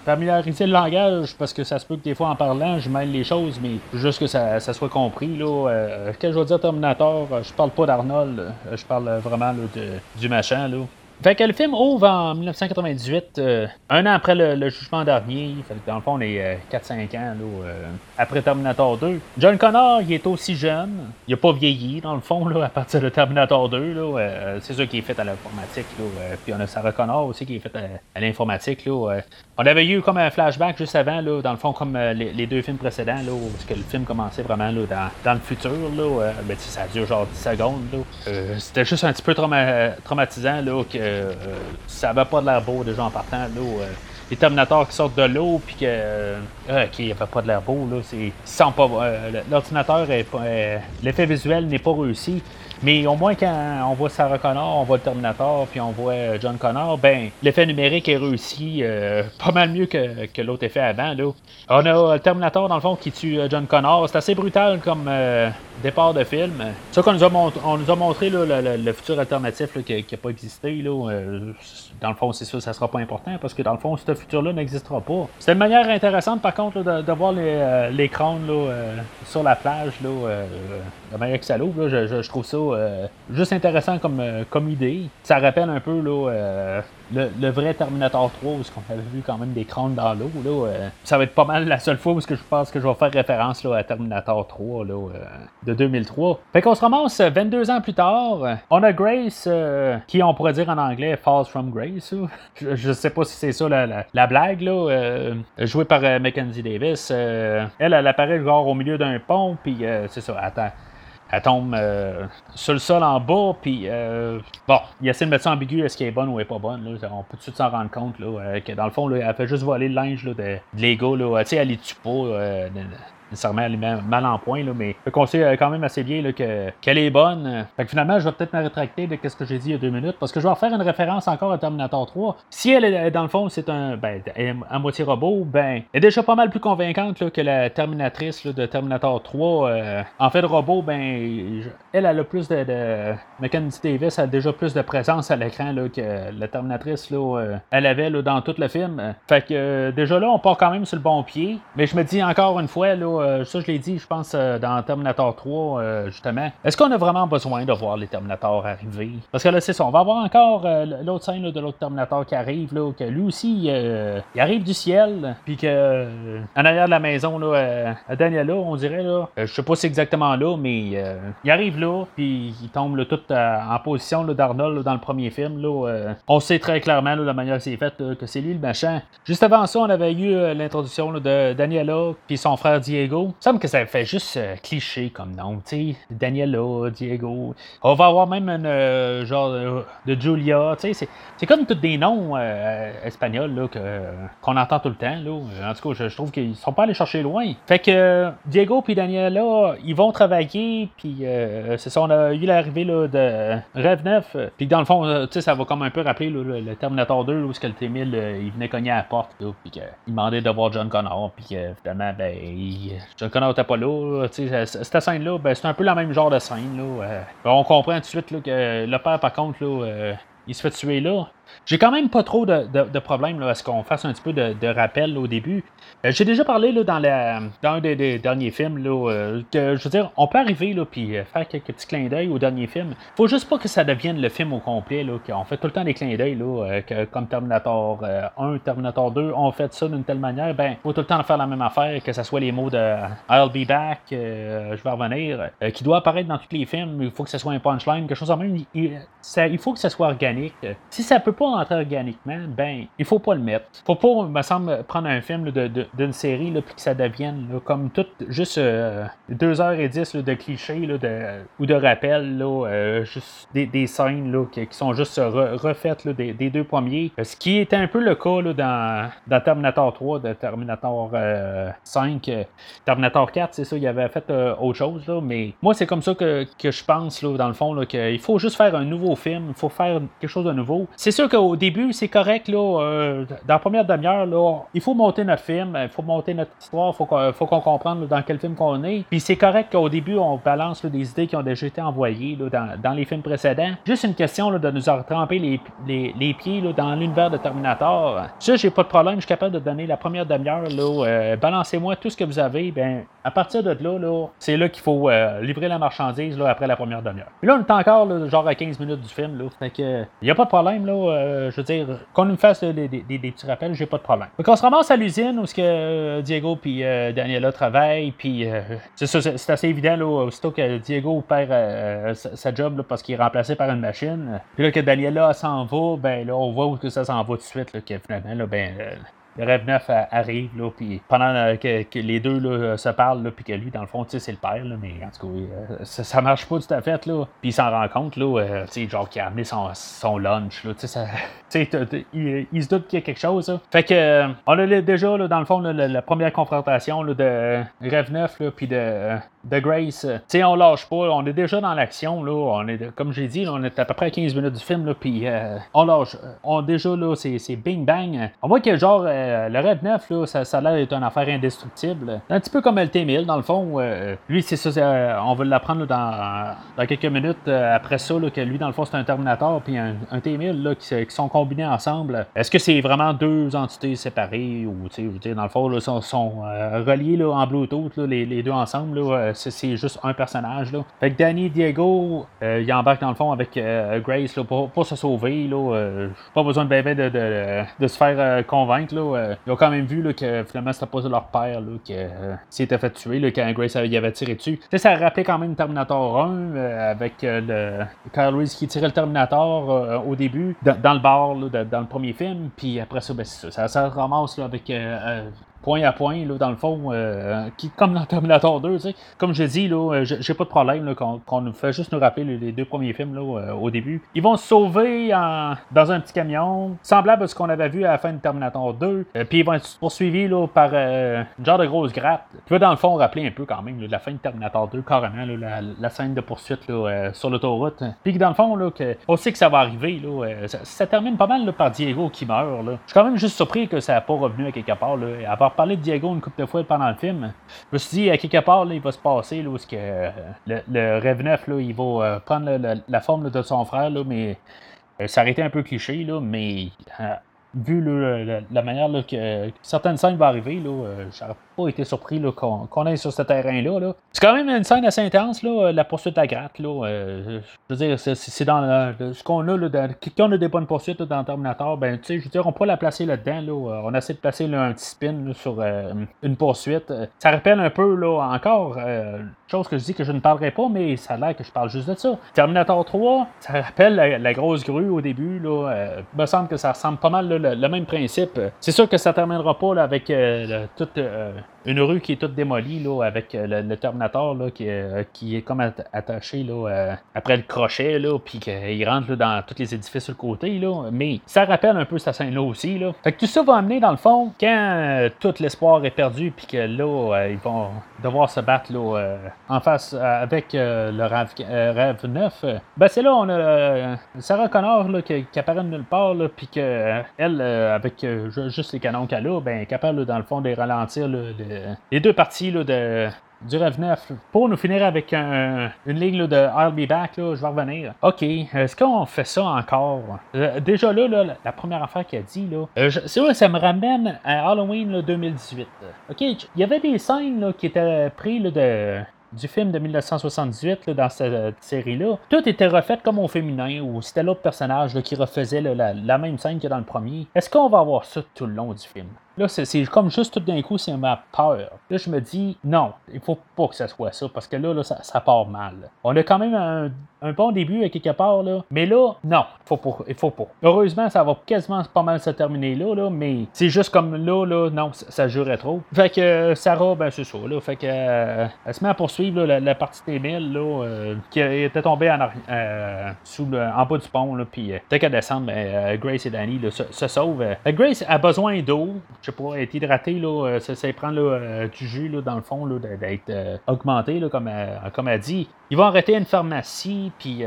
familiariser le langage, parce que ça se peut que des fois en parlant, je mêle les choses, mais juste que ça, ça soit compris. Là, quand je vais dire Terminator, je parle pas d'Arnold, je parle vraiment de- du machin. Là. Fait que le film ouvre en 1998, euh, un an après le, jugement dernier. Fait que dans le fond, on est euh, 4-5 ans là, euh, après Terminator 2. John Connor, il est aussi jeune. Il a pas vieilli, dans le fond, là, à partir de Terminator 2. Là, euh, c'est ça qui est fait à l'informatique. Euh, puis on a Sarah Connor aussi qui est fait à, l'informatique. Là, euh. on avait eu comme un flashback juste avant, là, dans le fond, comme euh, les, deux films précédents, là, où que le film commençait vraiment là, dans, le futur. Là, euh, ça dure genre 10 secondes. Euh, c'était juste un petit peu trauma- traumatisant là, que euh, ça avait pas de l'air beau déjà en partant. Là, euh, les Terminators qui sortent de l'eau, puis que. euh, qui avait pas de l'air beau, là. Euh, l'ordinateur l'effet visuel n'est pas réussi. Mais au moins, quand on voit Sarah Connor, on voit le Terminator, puis on voit euh, John Connor, ben, l'effet numérique est réussi euh, pas mal mieux que, que l'autre effet avant. Là. On a le Terminator, dans le fond, qui tue euh, John Connor. C'est assez brutal comme départ de film. Ça qu'on nous a, on nous a montré là, le, futur alternatif qui n'a pas existé. Là, euh, dans le fond, c'est sûr, ça sera pas important parce que dans le fond, ce futur-là n'existera pas. C'est une manière intéressante, par contre, là, de, de voir les, euh, les là, euh, sur la plage. Là, euh, la manière que ça l'ouvre, je, je- je trouve ça euh, juste intéressant comme, euh, comme idée. Ça rappelle un peu là, euh, le, le vrai Terminator 3 où on avait vu quand même des crânes dans l'eau. Là, ça va être pas mal la seule fois où je pense que je vais faire référence là, à Terminator 3 là, euh, de 2003. Fait qu'on se ramasse euh, 22 ans plus tard. On a Grace, euh, qui on pourrait dire en anglais Falls from Grace. Je, je sais pas si c'est ça la, la- la blague, là, euh, jouée par euh, Mackenzie Davis. Euh, elle, elle apparaît au milieu d'un pont, puis c'est ça, attends. Elle tombe sur le sol en bas, puis bon, il essaie de mettre ça ambigu, est-ce qu'elle est bonne ou elle est pas bonne. Là. On peut tout de suite s'en rendre compte là, que dans le fond, là, elle fait juste voler le linge là, de, de Lego. Tu sais, elle les tue pas. Nécessairement elle est mal en point, là, mais qu'on sait euh, quand même assez bien qu'elle est bonne. Fait que finalement, je vais peut-être me rétracter de ce que j'ai dit il y a deux minutes, parce que je vais refaire une référence encore à Terminator 3. Si elle est dans le fond, c'est un ben, à moitié robot, ben, elle est déjà pas mal plus convaincante là, que la Terminatrice de Terminator 3. euh, en fait, robot, ben, je- elle, a plus de, de Davis a déjà plus de présence à l'écran que la Terminatrice là, euh, elle avait dans tout le film. Fait que euh, déjà là, on part quand même sur le bon pied. Mais je me dis encore une fois, là, euh, ça je l'ai dit, je pense, euh, dans Terminator 3, euh, justement, est-ce qu'on a vraiment besoin de voir les Terminators arriver? Parce que là, c'est ça, on va avoir encore l'autre scène de l'autre Terminator qui arrive, là, que lui aussi, il arrive du ciel, puis que en arrière de la maison, là, Daniela, on dirait, là, je sais pas si c'est exactement là, mais il arrive là, puis il tombe tout en position d'Arnold dans le premier film. Là, on sait très clairement de la manière que c'est fait que c'est lui le machin. Juste avant ça, on avait eu l'introduction de Daniela puis son frère Diego. Il semble que ça fait juste euh, cliché comme nom, sais. Daniela, Diego. On va avoir même un euh, genre de, Julia. C'est, c'est comme tous des noms euh, espagnols là, que, qu'on entend tout le temps. Là. En tout cas, je, trouve qu'ils sont pas allés chercher loin. Fait que Diego puis Daniela, ils vont travailler, puis c'est ça, on a eu l'arrivée là, de Rêve 9, euh, puis dans le fond, ça va comme un peu rappeler le, Terminator 2, là, où le T-1000, euh, il venait cogner à la porte, puis qu'il demandait de voir John Connor, puis que finalement, ben, il- John Connor était pas là, là, tu sais, c- cette scène-là, ben, c'est un peu la même genre de scène, là. euh. on comprend tout de suite là, que le père, par contre, là, euh, il se fait tuer là. J'ai quand même pas trop de, de, de problème là, à ce qu'on fasse un petit peu de, rappel au début. Euh, J'ai déjà parlé là, dans, la, dans un des, derniers films là, euh, je veux dire, on peut arriver puis euh, faire quelques petits clins d'œil au dernier film. Faut juste pas que ça devienne le film au complet. Là, qu'on fait tout le temps des clins d'œil euh, comme Terminator euh, 1, Terminator 2, on fait ça d'une telle manière. Ben, faut tout le temps faire la même affaire, que ce soit les mots de I'll be back, je vais revenir, qui doit apparaître dans tous les films. Il faut que ce soit un punchline, quelque chose en même. Il, ça- il faut que ça soit organique. Si ça peut pas entrer organiquement, ben, il faut pas le mettre. Faut pas, me semble, prendre un film d'une série, puis que ça devienne comme tout, juste 2h10 de clichés de, ou de rappels, juste des, scènes qui, sont juste refaites des, des, deux premiers. Ce qui était un peu le cas dans, dans Terminator 3, de Terminator 5, Terminator 4, c'est ça, il avait fait autre chose, là, mais moi, c'est comme ça que, que je pense, là, dans le fond, qu'il faut juste faire un nouveau film, il faut faire quelque chose de nouveau. C'est sûr qu'au début, c'est correct, là, euh, dans la première demi-heure, là, il faut monter notre film, il faut monter notre histoire, il faut qu'on, comprenne dans quel film qu'on est. Puis c'est correct qu'au début, on balance des idées qui ont déjà été envoyées dans, les films précédents. Juste une question de nous tremper les, les, pieds dans l'univers de Terminator. Ça, j'ai pas de problème, je suis capable de donner la première demi-heure, euh, balancez-moi tout ce que vous avez, ben, à partir de là, là c'est là qu'il faut euh, livrer la marchandise là, après la première demi-heure. Puis là, on est encore genre à 15 minutes du film. Là, fait que il n'y a pas de problème. Là, euh, je veux dire, qu'on nous fasse des, petits rappels, j'ai pas de problème. Donc on se ramasse à l'usine où ce que, euh, Diego puis Daniela travaillent. Puis c'est assez évident là, aussitôt que Diego perd sa, job parce qu'il est remplacé par une machine. Puis là que Daniela s'en va, ben là, on voit où que ça s'en va tout de suite. Là, que finalement, là, ben Rêve Neuf arrive, là, puis pendant euh, que, les deux là, se parlent, puis que lui, dans le fond, c'est le père, là, mais en tout cas, euh, ça, marche pas tout à fait, là. Puis il s'en rend compte, là, euh, tu sais, genre, qu'il a amené son, son lunch, là, tu sais, il, il, se doute qu'il y a quelque chose, là. Fait que, on a déjà, là, dans le fond, la, première confrontation, là, de Rêve Neuf, là, puis de, de Grace. Tu sais, on lâche pas, on est déjà dans l'action, là, on est, comme j'ai dit, on est à peu près à 15 minutes du film, là, puis on lâche, on déjà, là, c'est bing bang. On voit que, genre, euh, le Red 9, là, ça, ça a l'air d'être une affaire indestructible. Un petit peu comme LT1000, dans le fond. Euh, lui, c'est ça, euh, on va l'apprendre dans, dans, quelques minutes après ça, que lui, dans le fond, c'est un Terminator puis un, T1000 qui, qui, sont combinés ensemble. Est-ce que c'est vraiment deux entités séparées ou, tu sais, dans le fond, là, sont, sont reliés là, en Bluetooth, les, les, deux ensemble? C'est, juste un personnage. Là. Fait que Danny Diego, il embarque dans le fond avec Grace pour, pour, se sauver. Là, pas besoin de bébé de, de, de, se faire convaincre. Là, euh, ils ont quand même vu là, que finalement c'était pas leur père là, qui euh, s'était fait tuer là, quand Grace avait tiré dessus. ça rappelait quand même Terminator 1 euh, avec le Kyle Reese qui tirait le Terminator au début dans, le bar dans le premier film. Puis après ça, ben, ça, ça, ramasse avec point à point, là, dans le fond, euh, qui, comme dans Terminator 2, tu sais. Comme je dis, là, euh, j'ai pas de problème qu'on nous fait juste nous rappeler les, deux premiers films là, euh, au début. Ils vont se sauver en, dans un petit camion, semblable à ce qu'on avait vu à la fin de Terminator 2. puis ils vont être poursuivis là, par une genre de grosse gratte. Vas dans le fond rappeler un peu quand même la fin de Terminator 2, carrément, la, la, scène de poursuite là, sur l'autoroute. Puis dans le fond, là, que, on sait que ça va arriver. Là, ça, termine pas mal par Diego qui meurt. Là. Je suis quand même juste surpris que ça n'a pas revenu à quelque part. Là, parler de Diego une couple de fois pendant le film. Je me suis dit, à quelque part, là, il va se passer là, où que, euh, le, rêve neuf, là, il va euh, prendre la forme de son frère, là, mais euh, ça aurait été un peu cliché, là, mais vu la, manière que certaines scènes vont arriver, là, été surpris qu'on, aille sur ce terrain-là. C'est quand même une scène assez intense, là, la poursuite à gratte. Là, je veux dire, c'est, dans ce qu'on a, là, quand on a des bonnes poursuites dans Terminator, ben, tu sais, je veux dire, on peut la placer là-dedans. Là, on essaie de placer un petit spin sur une poursuite. Ça rappelle un peu, là, encore, chose que je dis que je ne parlerai pas, mais ça a l'air que je parle juste de ça. Terminator 3, ça rappelle la, grosse grue au début. Là, me semble que ça ressemble pas mal le, même principe. C'est sûr que ça terminera pas là, avec euh, toute euh, une rue qui est toute démolie là, avec euh, le, Terminator là, qui, qui, est comme attaché là, après le crochet, là, puis qu'il rentre dans tous les édifices sur le côté. Là. Mais ça rappelle un peu cette scène-là aussi. Là. Fait que tout ça va amener dans le fond quand tout l'espoir est perdu, puis que là, ils vont devoir se battre là, en face avec le rêve, 9. Ben c'est là on a Sarah Connor là, qui, apparaît de nulle part, puis qu'elle, euh, avec euh, juste les canons qu'elle a, ben, capable, dans le fond, de ralentir les deux parties de, du 9 pour nous finir avec une ligne de I'll be back, je vais revenir. OK, est-ce qu'on fait ça encore? Euh, déjà là, la première affaire qu'elle a dit, là, c'est vrai, ça me ramène à Halloween 2018. OK, il y avait des scènes qui étaient prises de du film de 1978 dans cette série-là, tout était refait comme au féminin, ou c'était l'autre personnage qui refaisait la, même scène que dans le premier. Est-ce qu'on va avoir ça tout le long du film? Là, c'est comme juste tout d'un coup, c'est ma peur. Là, je me dis, non, il faut pas que ça soit ça, parce que là, là ça, part mal. On a quand même un, bon début à quelque part, là, mais là, non, faut pas, il faut pas. Heureusement, ça va quasiment pas mal se terminer là, là mais c'est juste comme là, là, non, ça, jurait trop. Fait que euh, Sarah, ben c'est ça, là, fait que euh, elle se met à poursuivre la, partie d'Emile, là, euh, qui était tombée en, sous en bas du pont, là, puis dès qu'elle descend, ben, Grace et Danny se, sauvent. Grace a besoin d'eau, je sais pas, être hydratée, là, ça, ça prend là, du jus, là, dans le fond, d'être augmenté, là, comme, comme elle dit. Ils vont arrêter une pharmacie, puis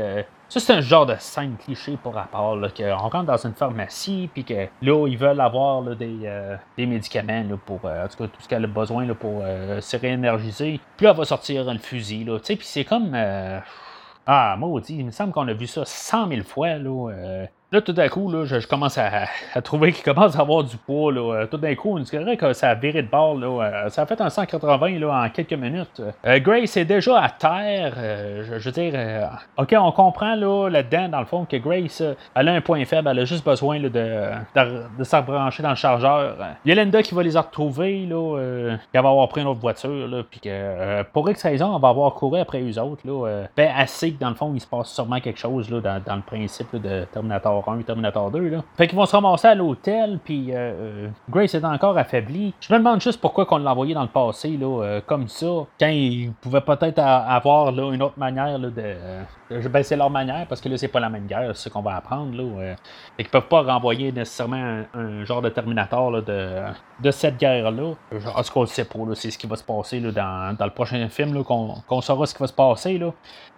ça, c'est un genre de scène cliché pour rapport, là, qu'on rentre dans une pharmacie, puis que là, ils veulent avoir des, euh, des, médicaments là, pour, euh, en tout cas, tout ce qu'elle a besoin là, pour euh, se réénergiser. Puis là, elle va sortir un fusil, là, tu sais, puis c'est comme... Ah, maudit, il me semble qu'on a vu ça cent mille fois, là. Là, tout d'un coup, là, je, commence à, trouver qu'il commence à avoir du poids. Là. Euh, tout d'un coup, on dirait que ça a viré de bord. Là. Euh, ça a fait un 180 là, en quelques minutes. Euh, Grace est déjà à terre. je, veux dire, OK, on comprend là, là-dedans, dans le fond, que Grace, elle a un point faible. Elle a juste besoin là, de, de, brancher dans le chargeur. Il y a Linda qui va les retrouver. Là, qui va avoir pris une autre voiture. Là, puis que, pour X raison, on va avoir couru après eux autres. Là, ben, assez que dans le fond, il se passe sûrement quelque chose là, dans, dans le principe de Terminator 1 Terminator 2. Là. Fait qu'ils vont se ramasser à l'hôtel, puis euh, euh, Grace est encore affaiblie. Je me demande juste pourquoi qu'on l'a envoyé dans le passé, là, euh, comme ça, quand ils pouvaient peut-être avoir là, une autre manière là, de. Ben, c'est leur manière, parce que là, c'est pas la même guerre, c'est ce qu'on va apprendre. Là, fait qu'ils peuvent pas renvoyer nécessairement un, genre de Terminator là, de, de cette guerre-là. En tout cas, on sait pas, c'est ce qui va se passer là, dans, dans le prochain film, qu'on saura ce qui va se passer. Là.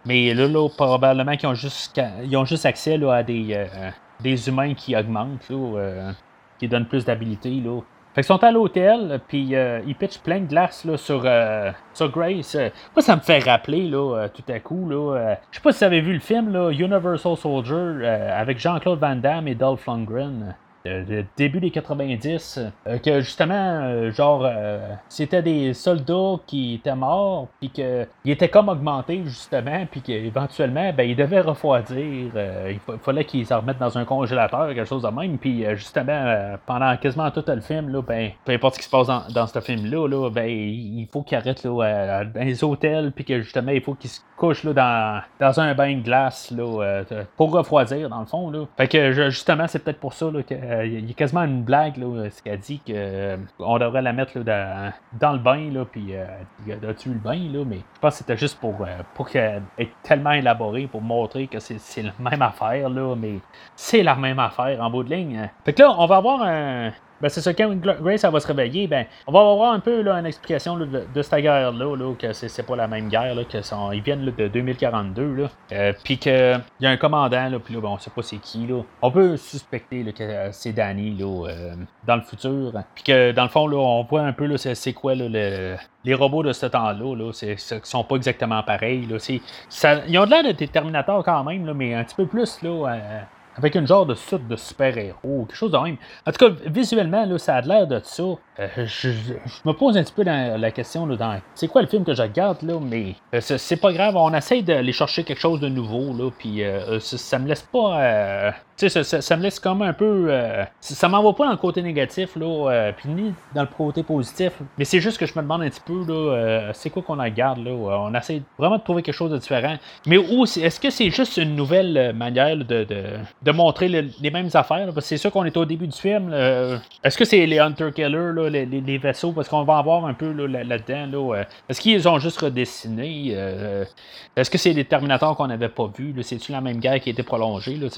Mais là, là probablement qu'ils ont juste, ils ont juste accès là, à des, des humains qui augmentent, là, euh, qui donnent plus d'habilité. Là. Fait qu'ils sont à l'hôtel, puis euh, ils pitchent plein de glace là, sur, euh, sur Grace. moi, ça me fait rappeler là, tout à coup. Là, je sais pas si vous avez vu le film là, Universal Soldier avec Jean-Claude Van Damme et Dolph Lundgren le début des 90, euh, que justement, euh, genre, euh, c'était des soldats qui étaient morts, puis qu'ils étaient comme augmentés, justement, puis qu'éventuellement, ben, ils devaient refroidir. il fallait qu'ils se remettent dans un congélateur, quelque chose de même, puis justement, pendant quasiment tout le film, là, ben, peu importe ce qui se passe dans, ce film-là, là, ben, il faut qu'ils arrêtent là, dans les hôtels, puis que justement, il faut qu'ils se couchent là, dans, dans un bain de glace là, pour refroidir, dans le fond. Là. Fait que justement, c'est peut-être pour ça là, que il y a quasiment une blague, là, ce qu'elle dit qu'on euh, devrait la mettre là, dans, le bain, là, puis euh, a tué le bain, là, mais je pense que c'était juste pour, euh, pour être tellement élaboré, pour montrer que c'est la même affaire, là, mais c'est la même affaire en bout de ligne. Fait que là, on va avoir un, ben, c'est ça, quand Grace va se réveiller, ben, on va avoir un peu là, une explication de, cette guerre-là, là, que c'est, pas la même guerre, là, que ils viennent de 2042, là, euh, puis qu'il y a un commandant, là, puis là, ben, on sait pas c'est qui, là. On peut suspecter là, que euh, c'est Danny là, euh, dans le futur, puis que dans le fond, là, on voit un peu là, c'est, quoi là, les robots de ce temps-là, là, c'est, sont pas exactement pareils. Là, ça, ils ont de l'air de des quand même, là, mais un petit peu plus là, avec une genre de suite de super-héros, quelque chose de même. En tout cas, visuellement, là, ça a l'air de ça. Euh, je, me pose un petit peu la question là, dans c'est quoi le film que je regarde là, mais euh, c'est pas grave, on essaye d'aller chercher quelque chose de nouveau là, puis euh, ça, me laisse pas, tu sais, ça, me laisse comme un peu, ça m'envoie pas dans le côté négatif là, puis ni dans le côté positif, mais c'est juste que je me demande un petit peu là, c'est quoi qu'on regarde là, on essaie vraiment de trouver quelque chose de différent, mais où est-ce que c'est juste une nouvelle manière de, montrer les mêmes affaires, parce que c'est sûr qu'on est au début du film, est-ce que c'est les Hunter Killer là les, vaisseaux, parce qu'on va en voir un peu là-dedans. Là, Est-ce qu'ils ont juste redessiné euh, Est-ce que c'est des Terminators qu'on n'avait pas vus C'est-tu la même guerre qui a été prolongée là,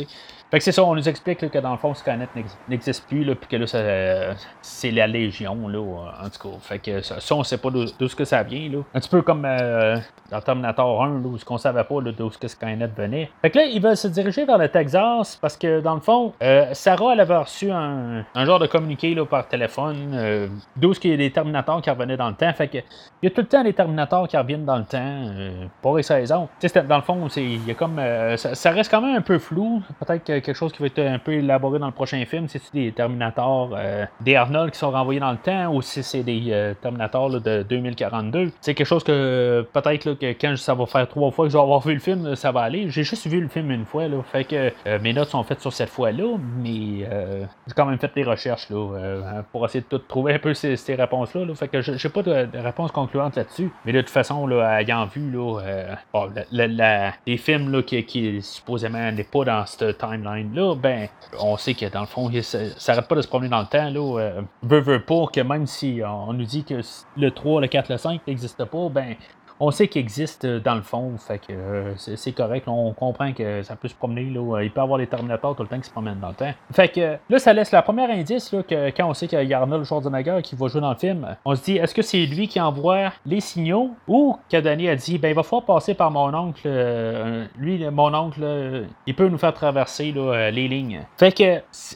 fait que c'est ça, on nous explique que dans le fond, Skynet n'existe plus, là, puis que là, c'est la Légion, là, en tout cas. Fait que ça, on sait pas d'où ce que ça vient, là. Un petit peu comme euh, dans Terminator 1, là, où qu'on savait pas d'où Skynet venait. Fait que là, ils veulent se diriger vers le Texas, parce que dans le fond, euh, Sarah, elle avait reçu un, genre de communiqué là, par téléphone, euh, d'où ce qu'il y a des Terminators qui revenaient dans le temps. Fait que il y a tout le temps des Terminators qui reviennent dans le temps, euh, pour les saisons. Dans le fond, il y a comme, ça, ça, reste quand même un peu flou. Peut-être que quelque chose qui va être un peu élaboré dans le prochain film. C'est-tu des Terminators, euh, des Arnold qui sont renvoyés dans le temps ou si c'est des euh, Terminators de 2042. C'est quelque chose que peut-être que quand ça va faire trois fois que je vais avoir vu le film, ça va aller. J'ai juste vu le film une fois, là, fait que euh, mes notes sont faites sur cette fois-là, mais euh, j'ai quand même fait des recherches là, euh, pour essayer de tout trouver un peu ces, ces réponses-là. Là. Fait que je n'ai pas de, de réponse concluante là-dessus. Mais de toute façon, là, ayant vu là, euh, les films là, qui, qui supposément n'est pas dans cette timeline-là, ben on sait que dans le fond, ça ça arrête pas de se promener dans le temps. Là, veut, veut pas que même si on, on nous dit que le 3, le 4, le 5 n'existe pas, ben on sait qu'il existe euh, dans le fond, fait que euh, c'est correct. on comprend que ça peut se promener. Là, il peut avoir des Terminators tout le temps qui se promènent dans le temps. Fait que là, ça laisse la première indice que quand on sait qu'il y a Arnold Schwarzenegger qui va jouer dans le film, on se dit est-ce que c'est lui qui envoie les signaux ou Danny a dit ben il va falloir passer par mon oncle. euh, lui, mon oncle, euh, il peut nous faire traverser euh, les lignes. Fait que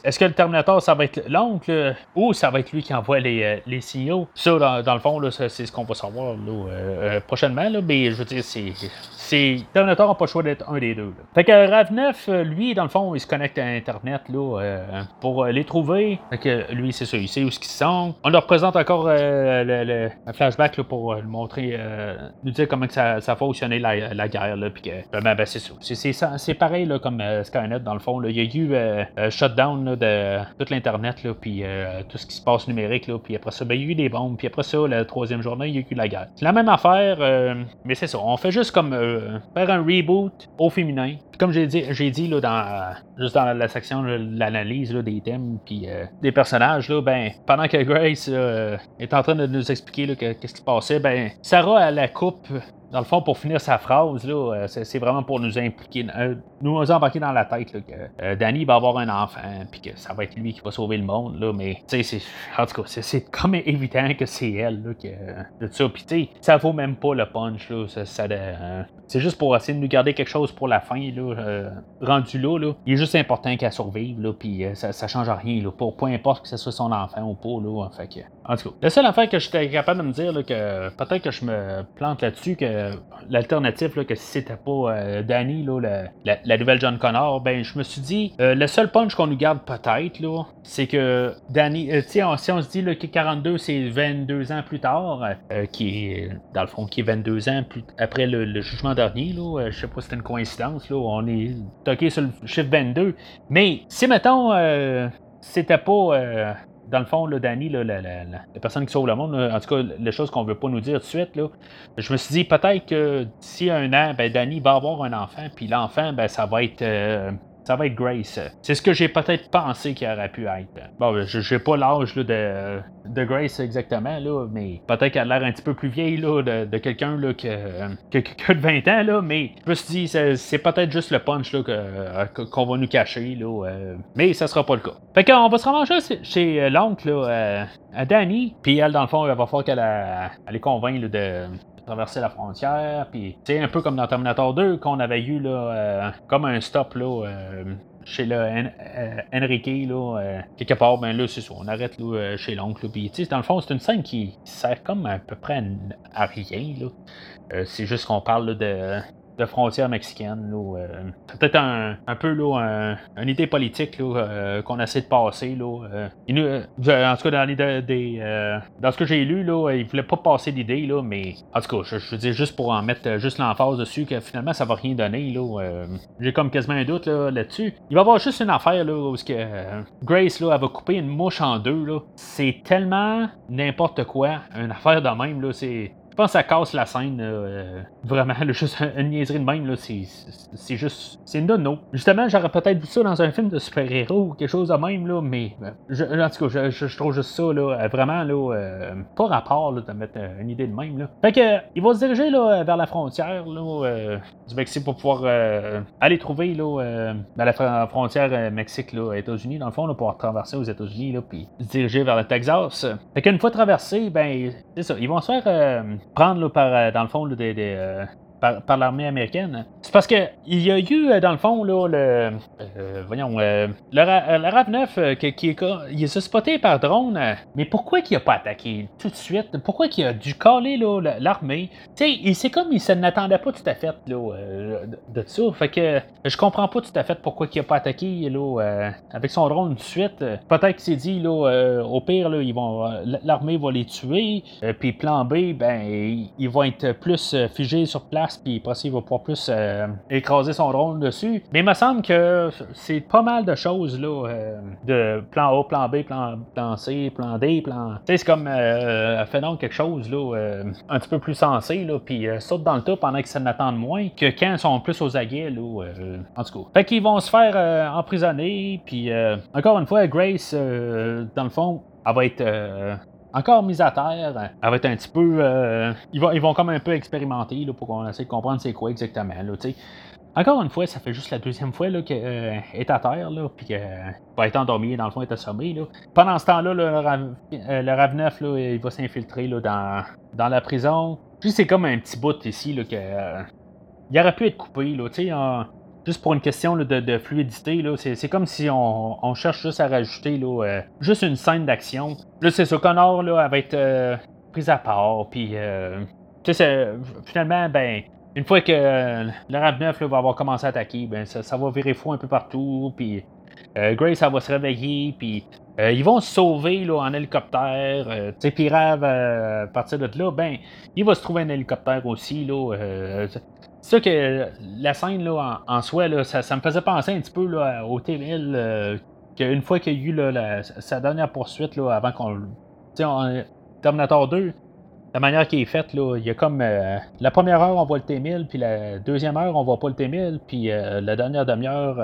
est-ce que le Terminator ça va être l'oncle euh, ou ça va être lui qui envoie les, euh, les signaux? Ça, dans, dans le fond, c'est ce qu'on va savoir euh, euh, prochainement. Là, mais je veux dire, c'est. Terminator n'a pas le choix d'être un des deux. là. Fait que Rav9, euh, lui, dans le fond, il se connecte à Internet là, euh, pour euh, les trouver. Fait que lui, c'est ça, il sait où ils sont. On leur présente encore le, flashback là, pour montrer, nous dire comment que ça, ça a fonctionné la, la guerre. Puis que, ben, ben, c'est ça. C'est, ça- c'est pareil là, comme Skynet, dans le fond. Il y a eu shutdown de tout l'Internet, puis tout ce qui se passe numérique. Puis après ça, ben, il y a eu des bombes. Puis après ça, la troisième journée, il y a eu la guerre. C'est la même affaire, mais c'est ça. On fait juste comme euh, faire un reboot au féminin. Comme j'ai dit, j'ai dit là, dans, juste dans la section de l'analyse des thèmes puis euh, des personnages, là, ben, pendant que Grace euh, est en train de nous expliquer qu'est-ce qui se passait, ben, Sarah, elle la coupe dans le fond, pour finir sa phrase, là, euh, c'est, vraiment pour nous impliquer, euh, nous embarquer dans la tête que euh, Danny va avoir un enfant, puis que ça va être lui qui va sauver le monde, là, mais tu sais, en tout cas, c'est, comme évident que c'est elle, là, que, de ça, puis tu sais, ça vaut même pas le punch, là, ça, c'est juste pour essayer de nous garder quelque chose pour la fin, là, rendu là, là, il est juste important qu'elle survive, là, puis ça, ça change rien, là, pour, peu importe que ce soit son enfant ou pas, là, fait que, en tout cas, la seule affaire que j'étais capable de me dire, là, que peut-être que je me plante là-dessus, que l'alternative, là, que si c'était pas euh, Danny, la, la- nouvelle John Connor, ben je me suis dit, euh, le seul punch qu'on nous garde peut-être, là, c'est que Danny, euh, si on se dit que 42, c'est 22 ans plus tard, euh, qui est, dans le fond, qui est 22 ans après le, jugement dernier, là, euh, je sais pas si c'était une coïncidence, là, on est toqué sur le chiffre 22, mais si, mettons, euh, c'était pas... dans le fond, là, Danny, la, personne qui sauve le monde, en tout cas, les choses qu'on veut pas nous dire tout de suite, là, je me suis dit peut-être que d'ici un an, ben, Danny va avoir un enfant, puis l'enfant, ben, ça va être. euh, ça va être Grace. C'est ce que j'ai peut-être pensé qu'il aurait pu être. Bon, ben, je j'ai pas l'âge de, de Grace exactement, là, mais peut-être qu'elle a l'air un petit peu plus vieille là, de, de quelqu'un là, que, que, de 20 ans, là, mais je me suis dit, c'est, peut-être juste le punch là, que- qu'on va nous cacher, là, euh, mais ça sera pas le cas. Fait qu'on va se ramasser chez- euh, l'oncle, là, euh, à Danny, puis elle, dans le fond, il va falloir qu'elle elle les convainque là, de traverser la frontière, puis c'est un peu comme dans Terminator 2 qu'on avait eu là, euh, comme un stop là, euh, chez euh, Enrique là, quelque part, ben là c'est ça, on arrête là, chez l'oncle, puis dans le fond c'est une scène qui sert comme à peu près à, rien c'est juste qu'on parle de de frontières mexicaines. là, euh, c'est peut-être un, un peu là, un- une idée politique là, euh, qu'on essaie de passer. Là, euh. Euh, en tout cas, dans, les, euh, dans ce que j'ai lu, là, il voulait pas passer l'idée, là, mais en tout cas, je, je veux dire juste pour en mettre euh, juste l'emphase dessus, que finalement ça va rien donner. Là, euh, j'ai comme quasiment un doute là, là-dessus. Il va y avoir juste une affaire là, où que, euh, Grace là, va couper une mouche en deux. Là. C'est tellement n'importe quoi, une affaire de même. Là, c'est je pense que ça casse la scène, euh, vraiment, là, juste une niaiserie de même, là, c'est, juste, c'est nono. Justement, j'aurais peut-être vu ça dans un film de super-héros ou quelque chose de même, là, mais, euh, en tout cas, je, trouve juste ça, là, euh, vraiment, là, euh, pas rapport, là, de mettre une idée de même, là. Fait que, il va se diriger, là, vers la frontière, là, du Mexique pour pouvoir aller trouver, là, dans la fr- frontière Mexique, là, États-Unis, dans le fond, là, pour traverser aux États-Unis, là, puis se diriger vers le Texas. Fait qu'une fois traversé, ben, c'est ça, ils vont se faire prendre, là, par, dans le fond, là, des, des, euh, par, l'armée américaine. C'est parce que il y a eu, euh, dans le fond, là, le. euh, voyons, euh, le, Ra- le RAV-9 euh, qui, qui il spoté par drone. mais pourquoi qu'il a pas attaqué tout de suite? Pourquoi qu'il a dû caler l'armée? Tu sais, il- c'est comme il se n'attendait pas tout à fait là, de, ça. Fait que je comprends pas tout à fait pourquoi qu'il a pas attaqué là, avec son drone tout de suite. Peut-être qu'il s'est dit, là, au pire, l'armée va les tuer. Puis plan B, ben, ils ils vont être plus figés sur place place, puis il va pouvoir plus euh, écraser son drone dessus. Mais il me semble que c'est pas mal de choses, là, euh, de plan A, plan B, plan, C, plan D, plan... Tu sais, c'est comme, euh, fait donc quelque chose, là, un petit peu plus sensé, là, puis saute dans le tas pendant que ça n'attendent moins, que quand ils sont plus aux aguets, là, en tout cas. Fait qu'ils vont se faire emprisonner, puis encore une fois, Grace, dans le fond, elle va être encore mise à terre. Elle va être un petit peu. Euh, ils, vont, ils vont comme un peu expérimenter là, pour qu'on essaie de comprendre c'est quoi exactement. Là, encore une fois, ça fait juste la deuxième fois qu'elle euh, est à terre, là, puis qu'elle va être endormie, dans le fond, est assommée. Là. Pendant ce temps-là, le, Rav, euh, le Rav9, là, il va s'infiltrer dans, dans la prison. Puis c'est comme un petit bout ici, là, que, il aurait pu être coupé, là, tu sais, juste pour une question de, fluidité, là, c'est, comme si on, cherche juste à rajouter là, euh, juste une scène d'action. Là, c'est ça, Connor, là, elle va être euh, prise à part, puis euh, finalement, ben, une fois que le Rav 9 va avoir commencé à attaquer, ben, ça, va virer fou un peu partout, puis Grace, elle va se réveiller, puis ils vont se sauver là, en hélicoptère. puis Rav, à partir de là, ben, il va se trouver un hélicoptère aussi. Là, c'est ça que la scène là, en, soi, là, ça, me faisait penser un petit peu là, au T-1000, euh, qu'une fois qu'il y a eu là, sa dernière poursuite là, avant qu'on. Sais, Terminator 2, la manière qui est faite, là, il y a comme. Euh, la première heure, on voit le T-1000, puis la deuxième heure, on voit pas le T-1000, puis euh, la dernière demi-heure.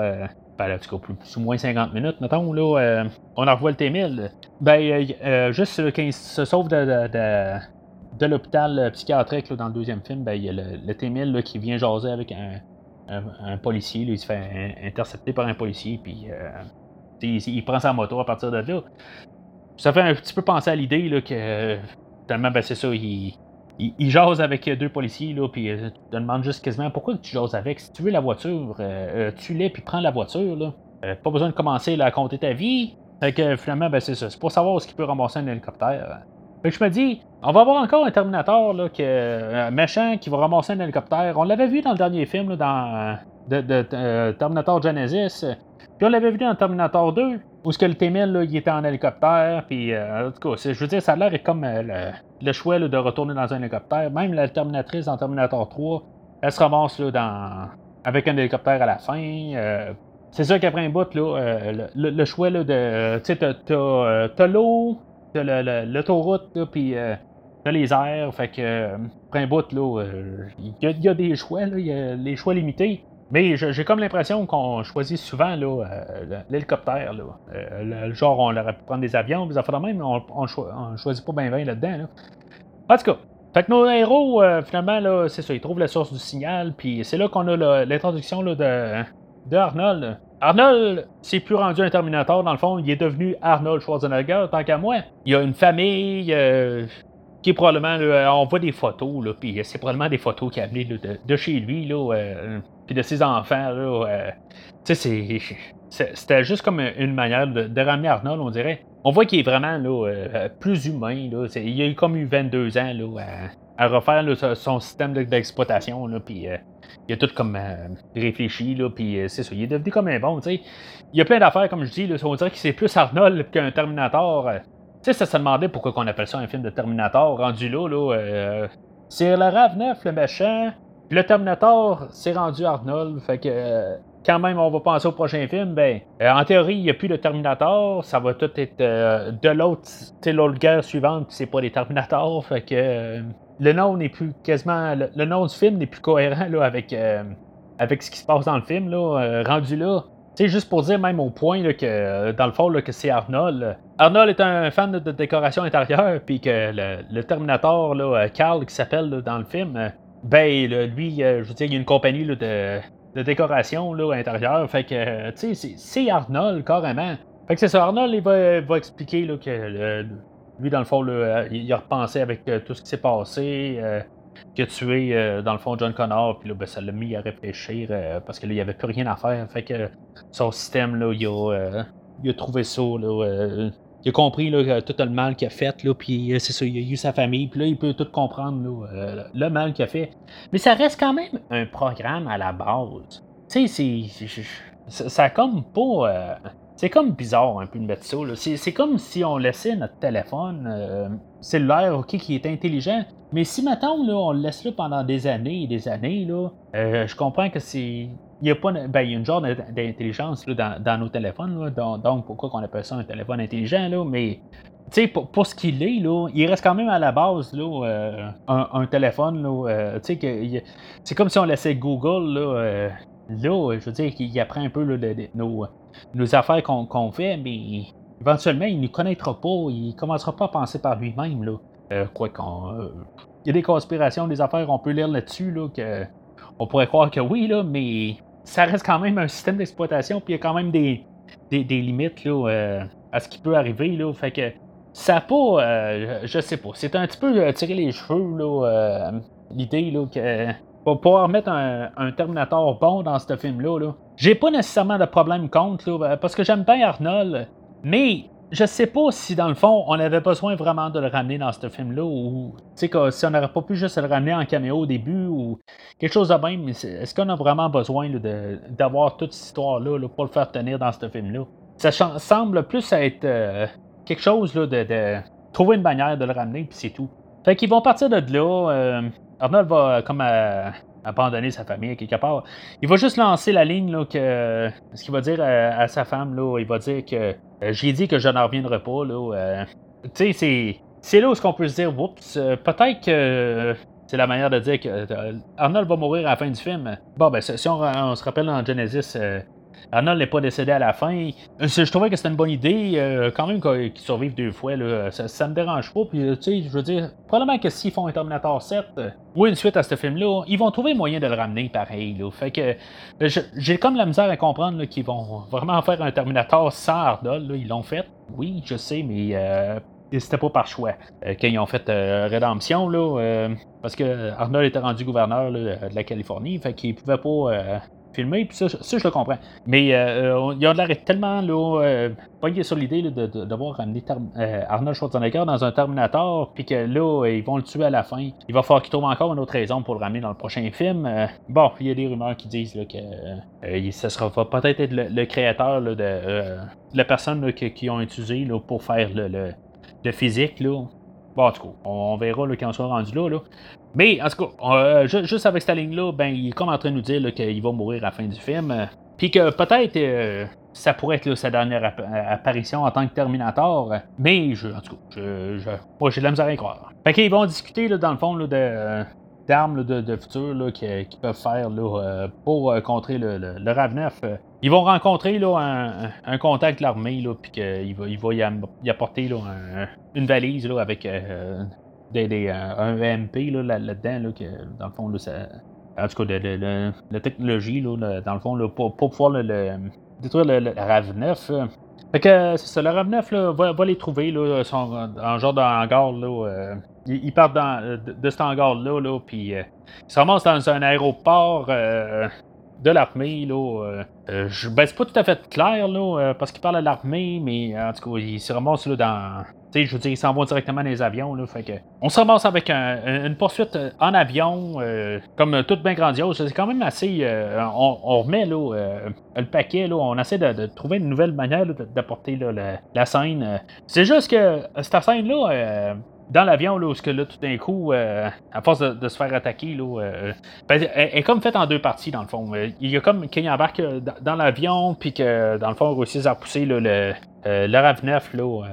ben, en tout cas, plus, ou moins 50 minutes, mettons, là, on en revoit le T-1000. Ben, juste quand il se sauve de l'hôpital euh, psychiatrique dans le deuxième film, ben, il y a le, T-1000 qui vient jaser avec un, policier. il se fait intercepter par un policier, puis euh, il, prend sa moto à partir de là. Ça fait un petit peu penser à l'idée que tellement, ben, c'est ça, il, il, jase avec deux policiers, là, puis euh, tu te demandes juste quasiment pourquoi tu jases avec. Si tu veux la voiture, tu l'es, puis prends la voiture. Là. pas besoin de commencer à compter ta vie. Fait que finalement, ben, c'est ça. C'est pour savoir ce qu'il peut ramasser un hélicoptère. Je me dis, on va avoir encore un Terminator, là, un méchant qui va ramasser un hélicoptère. On l'avait vu dans le dernier film, dans de, euh, Terminator Genesis. Puis on l'avait vu dans Terminator 2, où ce que le T-1000, il était en hélicoptère. Puis, euh, en tout cas, je veux dire, ça a l'air comme euh, le, choix de retourner dans un hélicoptère. Même la Terminatrice dans Terminator 3, elle se ramasse avec un hélicoptère à la fin. c'est sûr qu'après un bout, là, le, choix de. Tu sais, t'as l'eau, l'autoroute, puis euh, les airs, fait que, euh, un bout, là, euh, il y, a des choix, là, y a les choix limités. Mais j'ai comme l'impression qu'on choisit souvent là, l'hélicoptère. Là. genre, on aurait pu prendre des avions, des affaires de même, mais on, on, choisit pas bien bien là-dedans. Là. En tout cas, fait que nos héros, finalement, là, c'est ça, ils trouvent la source du signal, puis c'est là qu'on a l'introduction de Arnold. Arnold, c'est plus rendu un Terminator, dans le fond, il est devenu Arnold Schwarzenegger, tant qu'à moi. Il a une famille euh, qui est probablement, on voit des photos, là, puis c'est probablement des photos qu'il a amenées de, chez lui, là, euh, puis de ses enfants, là. Euh, tu sais, c'était juste comme une manière de, ramener Arnold, on dirait. On voit qu'il est vraiment là, plus humain. Là. Il a comme eu 22 ans là, à, refaire son système d'exploitation. Puis il a tout comme euh, réfléchi, là, puis euh, c'est ça, il est devenu comme un bon, tu sais. Il y a plein d'affaires, comme je dis, là, on dirait que c'est plus Arnold qu'un Terminator. Euh. tu sais, ça se demandait pourquoi on appelle ça un film de Terminator, rendu là, là. c'est le Rav9, le méchant, puis le Terminator, c'est rendu Arnold, fait que quand même, on va penser au prochain film, ben, en théorie, il n'y a plus de Terminator, ça va tout être de l'autre, l'autre guerre suivante, c'est pas des Terminators, fait que le nom n'est plus quasiment. Le, nom du film n'est plus cohérent là, avec, euh, avec ce qui se passe dans le film. Là, euh, rendu là. Sais, juste pour dire même au point là, que euh, dans le fond là, que c'est Arnold. Arnold est un fan de, décoration intérieure, puis que le, Terminator, là, Carl, qui s'appelle dans le film, ben lui, je veux dire, il y a une compagnie de, de, décoration là, intérieure. Fait que, tu sais, c'est Arnold carrément. Fait que c'est ça, Arnold, il va, va expliquer là, que le, lui, dans le fond, euh, il a repensé avec euh, tout ce qui s'est passé, euh, qu'il a tué, dans le fond, John Connor, puis là, ben, ça l'a mis à réfléchir, parce que là, il n'y avait plus rien à faire. Fait que son système, il a, trouvé ça, il a compris tout le mal qu'il a fait, puis c'est ça, il a eu sa famille, puis là, il peut tout comprendre, le mal qu'il a fait. Mais ça reste quand même un programme à la base. Tu sais, c'est. Ça, comme pas c'est comme bizarre un peu de mettre ça. C'est comme si on laissait notre téléphone euh, cellulaire, ok, qui est intelligent. Mais si maintenant là, on le laisse là pendant des années et des années, là, euh, je comprends que c'est. Il y a pas ben, il y a une genre d'intelligence dans, dans, nos téléphones, là, donc, pourquoi on appelle ça un téléphone intelligent, là, mais tu sais, pour, pour, ce qu'il est, là, il reste quand même à la base là, euh, un, téléphone. Là, sais, c'est comme si on laissait Google là, là, je veux dire, qu'il apprend un peu de, nos, affaires qu'on fait, mais éventuellement, il ne nous connaîtra pas, il commencera pas à penser par lui-même. Euh, quoi qu'on. Euh, il y a des conspirations, des affaires, on peut lire là-dessus, là, que on pourrait croire que oui, là, mais ça reste quand même un système d'exploitation, puis il y a quand même des, des, limites là, euh, à ce qui peut arriver. Là, fait que ça n'a pas. je sais pas. C'est un petit peu tirer les cheveux, là, l'idée que pour pouvoir mettre un, Terminator bon dans ce film-là. Là. J'ai pas nécessairement de problème contre, là, parce que j'aime bien Arnold, mais je sais pas si dans le fond on avait besoin vraiment de le ramener dans ce film-là, ou si on n'aurait pas pu juste le ramener en caméo au début, ou quelque chose de même. Est-ce qu'on a vraiment besoin d'avoir toute cette histoire-là pour le faire tenir dans ce film-là? Ça semble plus être euh, quelque chose de, de, trouver une manière de le ramener, puis c'est tout. Fait qu'ils vont partir de là. Euh, Arnold va euh, comme euh, abandonner sa famille quelque part. Il va juste lancer la ligne là, que ce qu'il va dire à, sa femme là, il va dire que j'ai dit que je n'en reviendrai pas là. tu sais c'est c'est là où on peut se dire oups peut-être que c'est la manière de dire que Arnold va mourir à la fin du film. Bon ben si on, on se rappelle dans Genesis Arnold n'est pas décédé à la fin. Euh, je trouvais que c'était une bonne idée, euh, quand même qu'il survive deux fois, là, ça, me dérange pas. Puis, tu sais, je veux dire, probablement que s'ils font un Terminator 7 euh, ou une suite à ce film-là, ils vont trouver moyen de le ramener pareil. Fait que j'ai comme la misère à comprendre qu'ils vont vraiment faire un Terminator sans Arnold. Ils l'ont fait, oui, je sais, mais c'était pas par choix quand ils ont fait Rédemption, là, parce que Arnold était rendu gouverneur de la Californie, fait qu'il pouvait pas filmé, puis ça, je le comprends. Mais euh, euh il y a de l'air tellement là, euh, sur l'idée de, de, devoir ramener euh, Arnold Schwarzenegger dans un Terminator, puis que là, ils vont le tuer à la fin. Il va falloir qu'il trouve encore une autre raison pour le ramener dans le prochain film. bon, il y a des rumeurs qui disent là, que ce sera peut-être être le, créateur de, la personne qui, ont utilisé là, pour faire le, le physique. Là. Bon, en tout cas, on, verra là, quand on sera rendu là. là. Mais, en tout cas, euh, juste avec cette ligne-là, ben, il est comme en train de nous dire qu'il va mourir à la fin du film. Euh, puis que peut-être euh, ça pourrait être sa dernière apparition en tant que Terminator. Mais, je, en tout cas, je, je, moi, j'ai de la misère à y croire. Fait qu'ils vont discuter, là, dans le fond, de d'armes de, futur qu'ils peuvent faire là, pour contrer le, le, le RAV9. Ils vont rencontrer là, un, un contact de l'armée, puis qu'il va, il va y, apporter là, une valise là, avec des, des, euh, un MP là, là-dedans, là, que dans le fond, là, ça, en tout cas, de, la technologie, là, dans le fond, là, pour, pour pouvoir le, détruire le, RAV9. Fait que c'est ça, le RAV9 là, va, va, les trouver, là, sont en genre de là, euh, ils, partent dans, de, cet hangar-là, là, puis euh, ils se ramassent dans un aéroport euh, de l'armée. Là, euh, euh, je, ben, c'est pas tout à fait clair là, euh, parce qu'il parle de l'armée, mais en tout cas, il se ramasse là, dans. Tu sais, je veux dire, ils s'en vont directement dans les avions. Là, fait que, on se ramasse avec une poursuite en avion, comme toute bien grandiose. C'est quand même assez. On, remet là, le paquet, là, on essaie de, trouver une nouvelle manière d'apporter la, scène. C'est juste que cette scène-là dans l'avion, où que là, tout d'un coup, euh, à force de, se faire attaquer, là, euh, ben, elle, est comme faite en deux parties, dans le fond. Euh, il y a comme qu'il embarque dans, l'avion, puis que, dans le fond, on réussit à pousser le, le RAV9 là,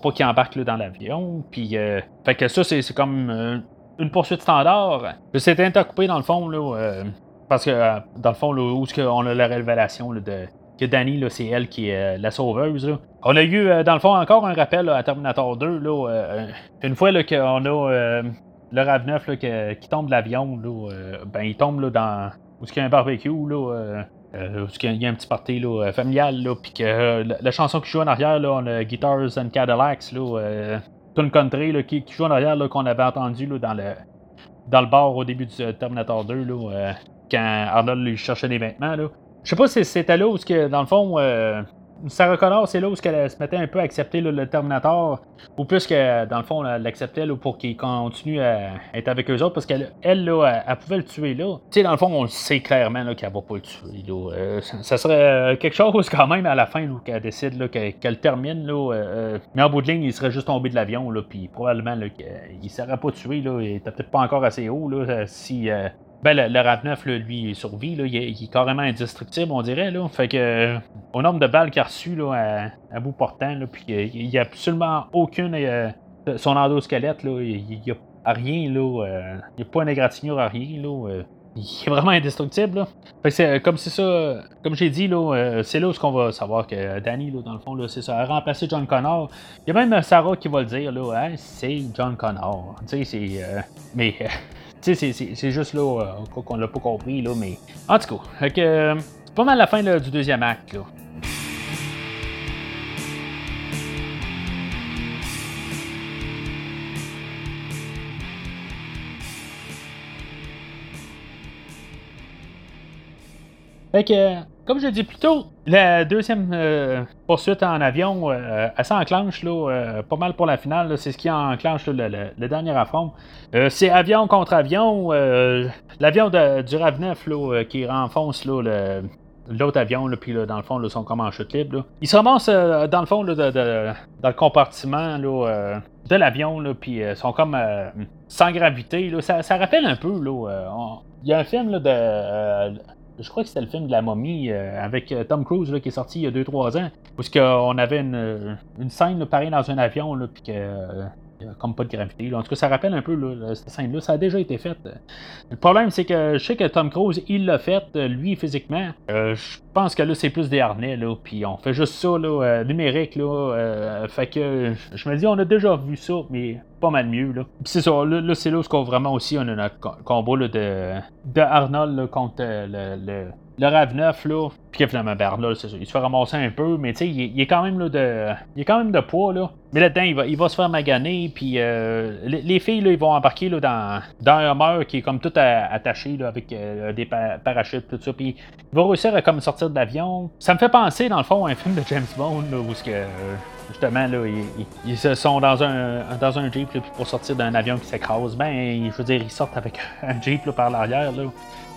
pas qu'il embarque dans l'avion. Puis, fait que ça, c'est comme une poursuite standard. C'est intercoupé, dans le fond, là, parce que, dans le fond, là, où on a la révélation de que Danny, c'est elle qui est euh, la sauveuse. On a eu, euh, dans le fond, encore un rappel à Terminator 2. Là, euh, une fois qu'on a le RAV9 qui tombe de l'avion, ben, il tombe là, dans. Où il y a un barbecue, là, où il y a un petit party là, familial, là, puis que la, chanson qui joue en arrière, là, on a Guitars and Cadillacs, là, Tune Country là, qui, joue en arrière, qu'on avait entendu là, dans, le, dans le bar au début du Terminator 2, là, quand Arnold lui cherchait des vêtements. Là. Je sais pas si c'était là où, que, dans le fond, euh, Sarah Connor, c'est là où elle se mettait un peu à accepter le Terminator, ou plus que, dans le fond, elle l'acceptait pour qu'il continue à être avec eux autres, parce qu'elle, elle, elle, pouvait le tuer là. Tu sais, dans le fond, on le sait clairement qu'elle va pas le tuer. Euh, ça, serait quelque chose quand même à la fin qu'elle décide qu'elle, le termine. Là, mais en bout de ligne, il serait juste tombé de l'avion, puis probablement qu'il ne serait pas tué. Là, il était peut-être pas encore assez haut là, si ben, le, le RAV9, lui, il survit. il, est, carrément indestructible, on dirait. Là. Fait que, au nombre de balles qu'il a reçues là, à, bout portant, là, puis il n'y a absolument aucune. Euh, son endosquelette, là, il n'y a rien. Là, euh, il n'y a pas une égratignure à rien. Là, euh, il est vraiment indestructible. Là. Fait que c'est, comme c'est ça, comme j'ai dit, là, c'est là où qu'on va savoir que Danny, là, dans le fond, là, c'est ça, a remplacé John Connor. Il y a même Sarah qui va le dire, là, c'est John Connor. Tu sais, c'est. mais c'est juste là euh, qu'on l'a pas compris, là, mais. En tout cas, euh, c'est pas mal la fin du deuxième acte. Fait que, comme je dit plus tôt, la deuxième euh, poursuite en avion, euh, elle s'enclenche là, euh, pas mal pour la finale. C'est ce qui enclenche le, dernier affront. c'est avion contre avion. L'avion du RAV9 qui renfonce l'autre avion, puis dans le fond, là, sont comme en chute libre. Ils se ramassent dans le fond dans le compartiment de l'avion, puis ils sont comme sans gravité. Ça, rappelle un peu. Il y a un film de je crois que c'était le film de la momie euh, avec euh, Tom Cruise qui est sorti il y a 2-3 ans, où on avait une, une scène pareille dans un avion, puis que comme pas de gravité. En tout cas, ça rappelle un peu cette scène-là. Ça a déjà été fait. Le problème, c'est que je sais que Tom Cruise, il l'a fait, lui, physiquement. Euh, je pense que là, c'est plus des harnais, là. Puis on fait juste ça, là, euh, numérique, là. Euh, fait que je me dis, on a déjà vu ça, mais pas mal mieux, là. C'est ça, là, c'est là où vraiment aussi on a notre combat de, de Arnold contre le RAV9, là, puis finalement, ben, là, ça, il se fait ramasser un peu, mais tu sais, il, est quand même là, de. Il est quand même de poids, là. Mais là-dedans, il va, il va se faire maganer, puis euh, les, filles, là, ils vont embarquer là, dans, dans un Hummer qui est comme tout attaché là, avec euh, des parachutes, tout ça, puis il va réussir à comme sortir de l'avion. Ça me fait penser, dans le fond, à un film de James Bond, là, où ce que. justement, là, ils, se sont dans un, dans un Jeep, là, pour sortir d'un avion qui s'écrase, ben, je veux dire, ils sortent avec un Jeep là, par l'arrière, là.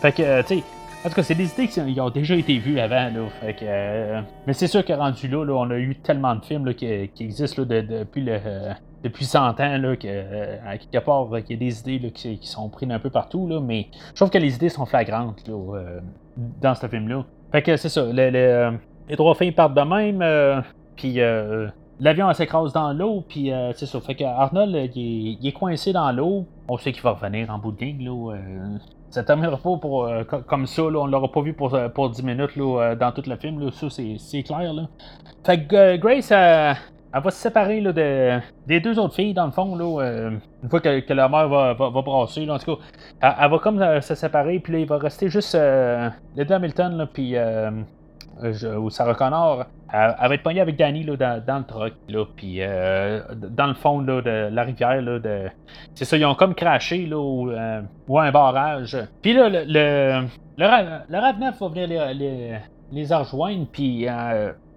Fait que, tu sais, en tout cas, c'est des idées qui ont déjà été vues avant. Là, fait que, euh, mais c'est sûr que rendu là, on a eu tellement de films qui, existent depuis le. Euh, depuis 100 ans, là, que, euh, quelque part, il y a des idées qui, sont prises un peu partout, mais je trouve que les idées sont flagrantes dans ce film-là. Fait que c'est ça, les trois filles partent de même, puis l'avion s'écrase dans l'eau, puis c'est ça. Fait que Arnold, il est, coincé dans l'eau. On sait qu'il va revenir en bout de ligne, là. Ça terminera pas pour, euh, comme ça, là, on l'aura pas vu pour, euh, pour 10 minutes là, euh, dans tout le film, là, ça c'est clair. Là. Fait que Grace, elle, va se séparer là, de, des deux autres filles, dans le fond, là, une fois que, que, la mère va, va, brasser. Là, en tout cas, elle, va comme se séparer, puis là, il va rester juste les deux Hamilton, puis euh, ou Sarah Connor, elle, va être pognée avec Danny là, dans, le truck, là, puis euh, dans le fond là, de la rivière. Là, de... C'est ça, ils ont comme craché là, ou, euh, un barrage. Puis là, le, le, le, RAV9 va venir les, rejoindre, puis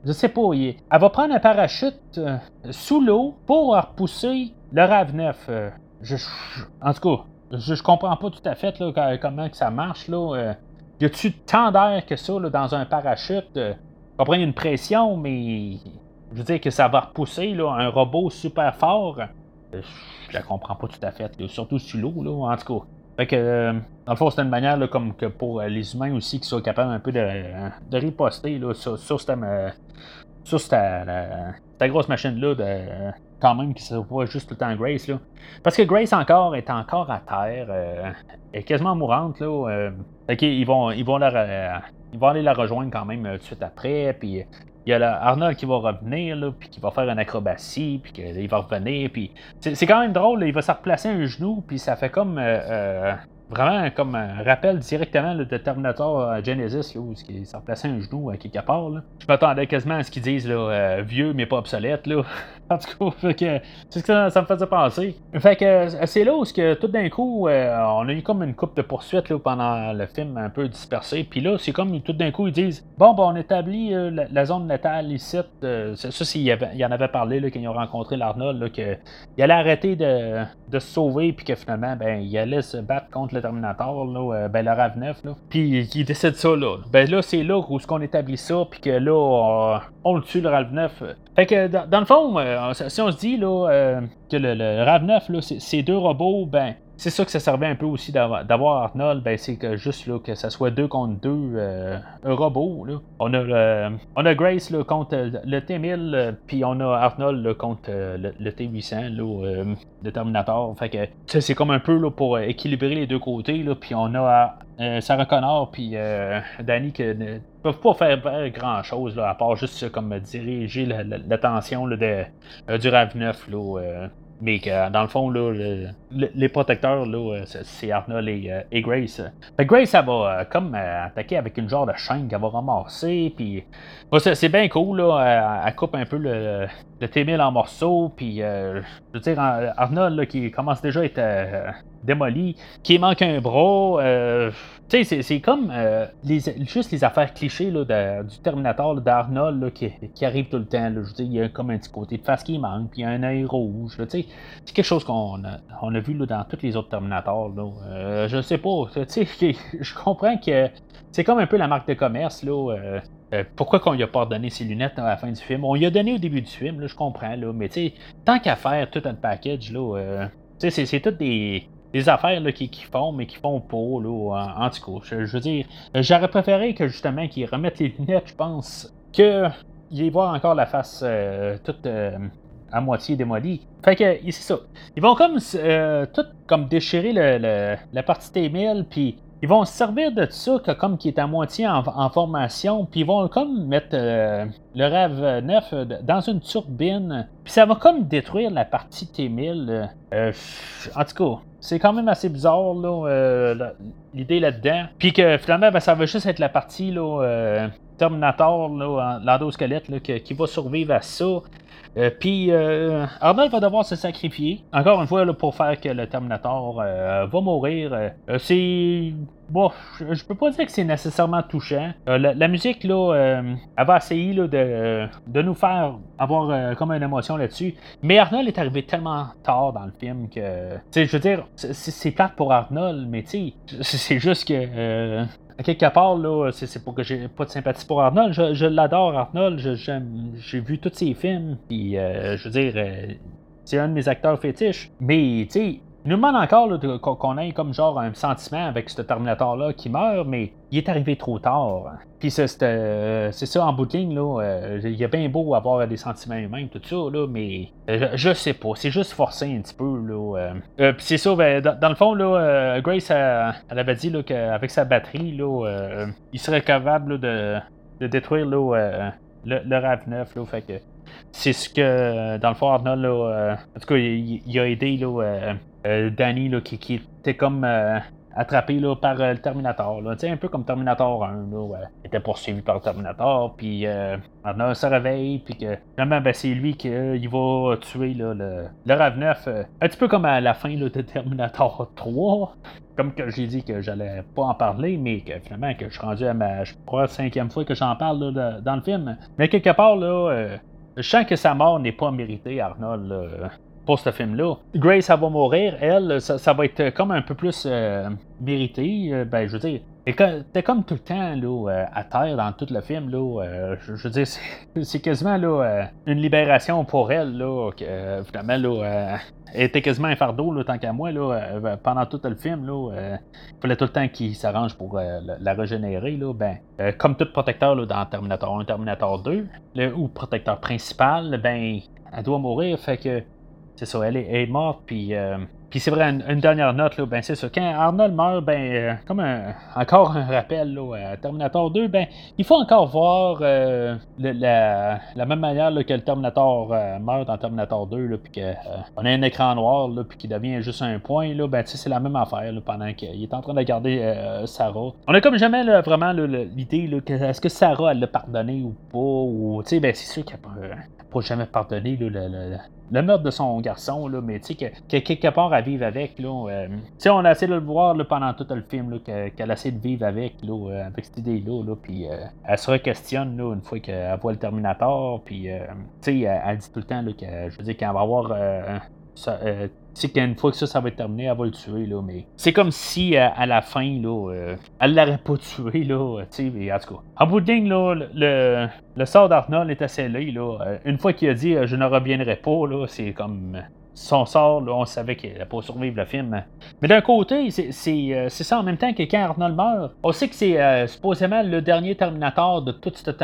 je sais pas, elle va prendre un parachute sous l'eau pour repousser le RAV9. Je, en tout cas, je, je, comprends pas tout à fait là, comment que ça marche. là. Y a-tu tant d'air que ça là, dans un parachute? Euh, comprends, il y a une pression, mais je veux dire que ça va repousser là, un robot super fort. Euh, je la comprends pas tout à fait, surtout sur l'eau, là, en tout cas. Fait que, euh, dans le fond, c'est une manière là, comme que pour les humains aussi qui soient capables un peu de, de riposter là, sur, sur, cette, sur cette, grosse machine-là, de, quand même, qui se voit juste tout le temps Grace. Là. Parce que Grace encore est encore à terre, elle est quasiment mourante. Là, ils vont, ils, vont ils vont aller la rejoindre quand même euh, tout de suite après. Puis il y a Arnold qui va revenir, là, puis qui va faire une acrobatie, puis qu'il va revenir. Puis c'est quand même drôle, il va se replacer un genou, puis ça fait comme. Euh, euh, vraiment comme un rappel directement de Terminator Genesis, là, où il s'est replacé un genou à quelque part. Je m'attendais quasiment à ce qu'ils disent là, vieux mais pas obsolète. Là. en tout cas, c'est ce que ça, me faisait penser. Fait que c'est là où que, tout d'un coup, on a eu comme une coupe de poursuite là, pendant le film un peu dispersé. Puis là, c'est comme tout d'un coup, ils disent Bon, ben, on établit la, zone natale ici. ça, ça il, y en avait parlé là, quand ils ont rencontré l'Arnold, qu'il allait arrêter de, de se sauver, puis que finalement, ben, il allait se battre contre le Terminator, là, euh, ben, le RAV9, là. Puis il décide ça là. Ben là, c'est là où ce qu'on établit ça, puis que là, on, le tue, le RAV9. Fait que dans, le fond, euh, si on se dit là, euh, que le, le RAV9, là, c'est deux robots, ben, c'est ça que ça servait un peu aussi d'avoir Arnold, ben c'est que juste là, que ça soit deux contre deux euh. On, a, euh, on a Grace contre le T-1000, euh, puis on a Arnold contre le, T-800, le Terminator. Fait que c'est comme un peu là, pour équilibrer les deux côtés, puis on a Sarah Connor puis Danny qui ne peuvent pas faire grand chose à part juste comme diriger l'attention la, de, du RAV9 là, mais que dans le fond, là, les protecteurs, là, c'est Arnold et, euh, Grace. Grace, elle va euh, comme euh, attaquer avec une genre de chaîne qu'elle va ramasser. Puis, c'est bien cool, là. Elle, coupe un peu le, le T-1000 en morceaux. Puis, je veux dire, Arnold, qui commence déjà à être démoli, qui manque un bras. tu sais, c'est comme les, juste les affaires clichés là, du Terminator d'Arnold qui, qui arrivent tout le temps. Je dire, il y a comme un petit côté de face qui manque, puis il y a un œil rouge. C'est quelque chose qu'on a, on a vu là, dans tous les autres Terminators. Là. Euh, je sais pas. Je comprends que c'est comme un peu la marque de commerce. Là, euh, euh, pourquoi qu'on lui a pas donné ses lunettes à la fin du film? On lui a donné au début du film, là, je comprends, là, mais tant qu'à faire tout un package, là, c'est, c'est toutes des, affaires là, qui, font, mais qui font pas, là, en, tout cas. Je, veux dire, j'aurais préféré que justement qu'ils remettent les lunettes, je pense, que y voir encore la face toute à moitié démolie. Fait que c'est ça. Ils vont comme euh, tout comme déchirer le, la partie T1000, puis ils vont se servir de ça comme qui est à moitié en, formation, puis ils vont comme mettre euh, le RAV 9 dans une turbine, puis ça va comme détruire la partie T1000. Euh, en tout cas, c'est quand même assez bizarre l'idée là-dedans. Puis que finalement, ben, ça va juste être la partie là, Terminator, l'endosquelette, qui va survivre à ça. Euh, puis euh, Arnold va devoir se sacrifier, encore une fois, pour faire que le Terminator euh, va mourir. c'est. Bon, je, peux pas dire que c'est nécessairement touchant. La, musique, là, elle va essayer de, de, nous faire avoir comme une émotion là-dessus. Mais Arnold est arrivé tellement tard dans le film que. Je veux dire, c'est plate pour Arnold, mais tu c'est juste que à quelque part, là, c'est, pour que j'ai pas de sympathie pour Arnold. Je, l'adore, Arnold. j'ai vu tous ses films. Puis, euh, je veux dire, euh, c'est un de mes acteurs fétiches. Mais, tu sais, nous demande encore qu'on ait comme genre un sentiment avec ce Terminator-là qui meurt, mais il est arrivé trop tard. Puis c'est ça en bout de ligne, là. Euh, il est bien beau avoir des sentiments humains, tout ça, là, mais je, sais pas. C'est juste forcé un petit peu, là. Euh, puis c'est ça, ben, dans, le fond, là, Grace, avait dit qu'avec sa batterie, là, il serait capable de, de, détruire le, le RAV9, là. C'est ce que, dans le fond, là, en tout cas, il, a aidé là, euh, Danny là, qui, qui, était comme euh, attrapé là, par euh, le Terminator. Là. Un peu comme Terminator 1. Là, Il était poursuivi par le Terminator. Puis Arnold se réveille. Puis que finalement, ben, c'est lui qui va tuer là, le, le RAV9. un petit peu comme à la fin de Terminator 3. Comme que j'ai dit que j'allais pas en parler, mais que finalement que je suis rendu à ma je crois, cinquième fois que j'en parle dans le film. Mais quelque part, là, je sens que sa mort n'est pas méritée, Arnold pour ce film-là. Grace, elle va mourir, elle, ça, va être comme un peu plus euh, mérité. Euh, ben, je veux dire, t'es comme tout le temps là, euh, à terre dans tout le film. Là, je, veux dire, c'est quasiment là, une libération pour elle. Là, que, finalement, là, elle était quasiment un fardeau, tant qu'à moi, là, pendant tout le film. Là, il fallait tout le temps qu'il s'arrange pour la, régénérer. Là, ben, comme tout protecteur là, dans Terminator 1, Terminator 2, ou protecteur principal, ben, elle doit mourir. Fait que c'est ça, elle est, morte, puis euh, puis c'est vrai, une, dernière note, là, ben c'est ça. Quand Arnold meurt, ben, comme encore un rappel là, à Terminator 2, ben, il faut encore voir la, même manière que le Terminator meurt dans Terminator 2, là, puis qu'on a un écran noir, là, puis qu'il devient juste un point, là, ben, c'est la même affaire pendant qu'il est en train de garder Sarah. On a comme jamais vraiment l'idée, est-ce que Sarah, elle l'a pardonné ou pas, ou, tu sais, ben, c'est sûr qu'elle pas jamais pardonné le, le, meurtre de son garçon, là, mais tu sais, que, quelque part à vivre avec. Là, euh, on a essayé de le voir pendant tout le film, qu'elle essaie de vivre avec, là, euh, avec cette idée-là, là, puis euh, elle se re-questionne une fois qu'elle voit le Terminator, puis tu sais, elle, dit tout le temps que, je qu'elle va avoir c'est qu'une fois que ça, ça va être terminé, elle va le tuer, là, mais c'est comme si euh, à, la fin, là, euh, elle l'aurait pas tué, là, tu sais, en tout cas. En bout de ligne, là, le, le sort d'Arnold est assez là, là. Une fois qu'il a dit je ne reviendrai pas, là, c'est comme son sort, on savait qu'il n'allait pas survivre le film. Mais d'un côté, euh, c'est ça en même temps que quand Arnold meurt, on sait que c'est euh, supposément le dernier Terminator de toute cette,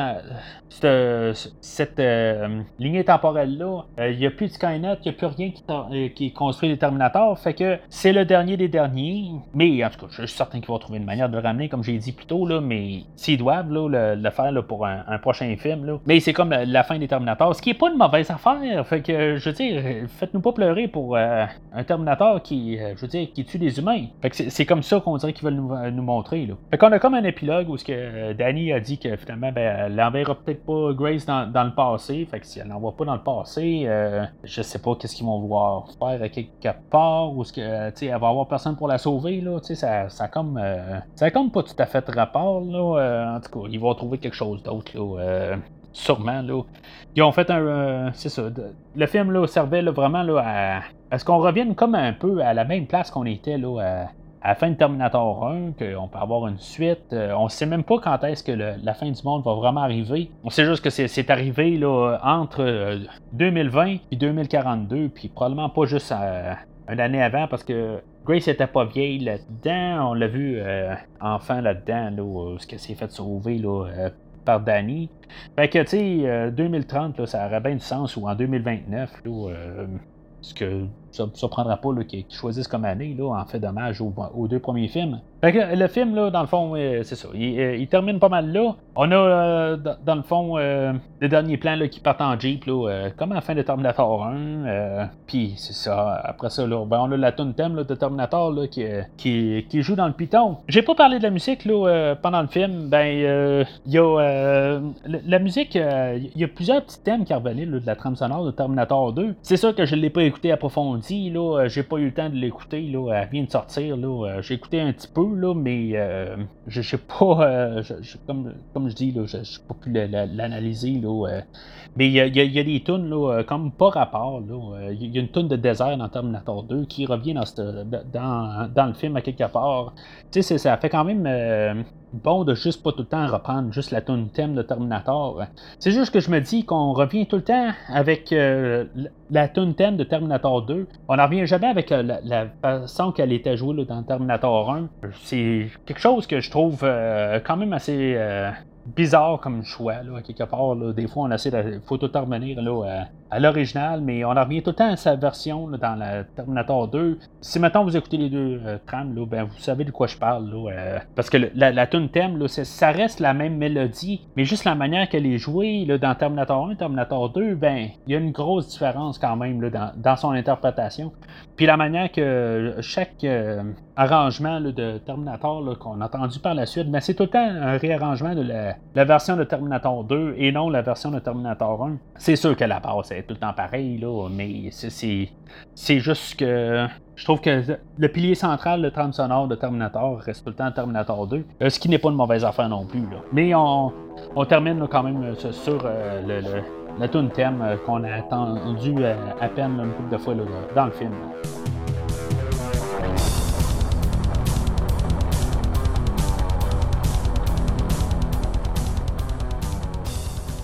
cette euh, lignée temporelle-là. Il n'y a plus de Skynet, il n'y a plus rien qui, qui, construit des Terminators. Fait que c'est le dernier des derniers. Mais en tout cas, je suis certain qu'ils vont trouver une manière de le ramener, comme j'ai dit plus tôt. Là, mais s'ils doivent le, faire pour un, prochain film. Là. Mais c'est comme la, fin des Terminators, ce qui n'est pas une mauvaise affaire. Fait que je veux dire, faites-nous pas pour euh, un Terminator qui, euh, je dire, qui tue des humains. c'est comme ça qu'on dirait qu'ils veulent nous, euh, montrer. Là. Fait qu'on a comme un épilogue où ce que Danny a dit que finalement, ben, elle n'enverra peut-être pas Grace dans, le passé. Fait que si elle n'envoie pas dans le passé, je sais pas qu'est-ce qu'ils vont vouloir faire à quelque part ou ce que, tu elle va avoir personne pour la sauver. Là, ça, ça comme, ça comme pas tout à fait rapport. Là, en tout cas, ils vont trouver quelque chose d'autre. Sûrement. Là. Ils ont fait un. Euh, c'est ça. le film là, servait vraiment là, à, ce qu'on revienne comme un peu à la même place qu'on était là, à, la fin de Terminator 1, qu'on peut avoir une suite. Euh, on ne sait même pas quand est-ce que la fin du monde va vraiment arriver. On sait juste que c'est arrivé là, entre 2020 euh, et 2042, puis probablement pas juste une année avant parce que Grace était pas vieille là-dedans. On l'a vu enfin là-dedans, là, ce qu'elle s'est fait sauver là, par Danny. Fait que, tu sais, 2030, euh, ça aurait bien du sens, ou en 2029, là, euh, que ça ne surprendra pas qu'ils choisissent comme année, là, en fait dommage aux, deux premiers films. Le film, là, dans le fond, euh, c'est ça. Il, termine pas mal là. On a, dans, le fond, les derniers plans là, qui partent en Jeep, là, comme à la fin de Terminator 1. Puis, c'est ça. Après ça, là, ben, on a la tune thème de Terminator là, qui, qui, joue dans le Python. J'ai pas parlé de la musique là, pendant le film. Ben, il y a la, musique, il y a plusieurs petits thèmes qui revenaient de la trame sonore de Terminator 2. C'est sûr que je l'ai pas écouté approfondi. Là, j'ai pas eu le temps de l'écouter. Là, elle vient de sortir. Là, j'ai écouté un petit peu, là, mais je sais pas. comme, comme je dis, là, je n'ai pas pu l'analyser. Là, mais il y, a, des tunes là, comme pas rapport. Il y a une tune de désert dans Terminator 2 qui revient dans, dans, dans le film à quelque part. Tu sais, ça fait quand même bon de juste pas tout le temps reprendre juste la tune thème de Terminator. C'est juste que je me dis qu'on revient tout le temps avec euh, la tune thème de Terminator 2. On n'en revient jamais avec euh, la, façon qu'elle était jouée dans Terminator 1. C'est quelque chose que je trouve euh, quand même assez bizarre comme choix, là, quelque part. Des fois, on essaie de. faut tout revenir là, à, l'original, mais on en revient tout le temps à sa version dans la Terminator 2. Si maintenant vous écoutez les deux euh, trames, là, ben, vous savez de quoi je parle. Là, euh, parce que la, la tune thème, là, ça reste la même mélodie, mais juste la manière qu'elle est jouée là, dans Terminator 1 et Terminator 2, ben, il y a une grosse différence quand même là, dans, dans, son interprétation. Puis la manière que chaque euh, arrangement de Terminator qu'on a entendu par la suite, ben, c'est tout le temps un réarrangement de la version de Terminator 2 et non la version de Terminator 1. C'est sûr que la base est tout le temps pareil, là, mais c'est juste que je trouve que le pilier central, le trame sonore de Terminator, reste tout le temps Terminator 2, euh, ce qui n'est pas une mauvaise affaire non plus. Mais on, termine quand même euh, sur euh, le, le, tune thème qu'on a entendu à peine une couple de fois dans le film.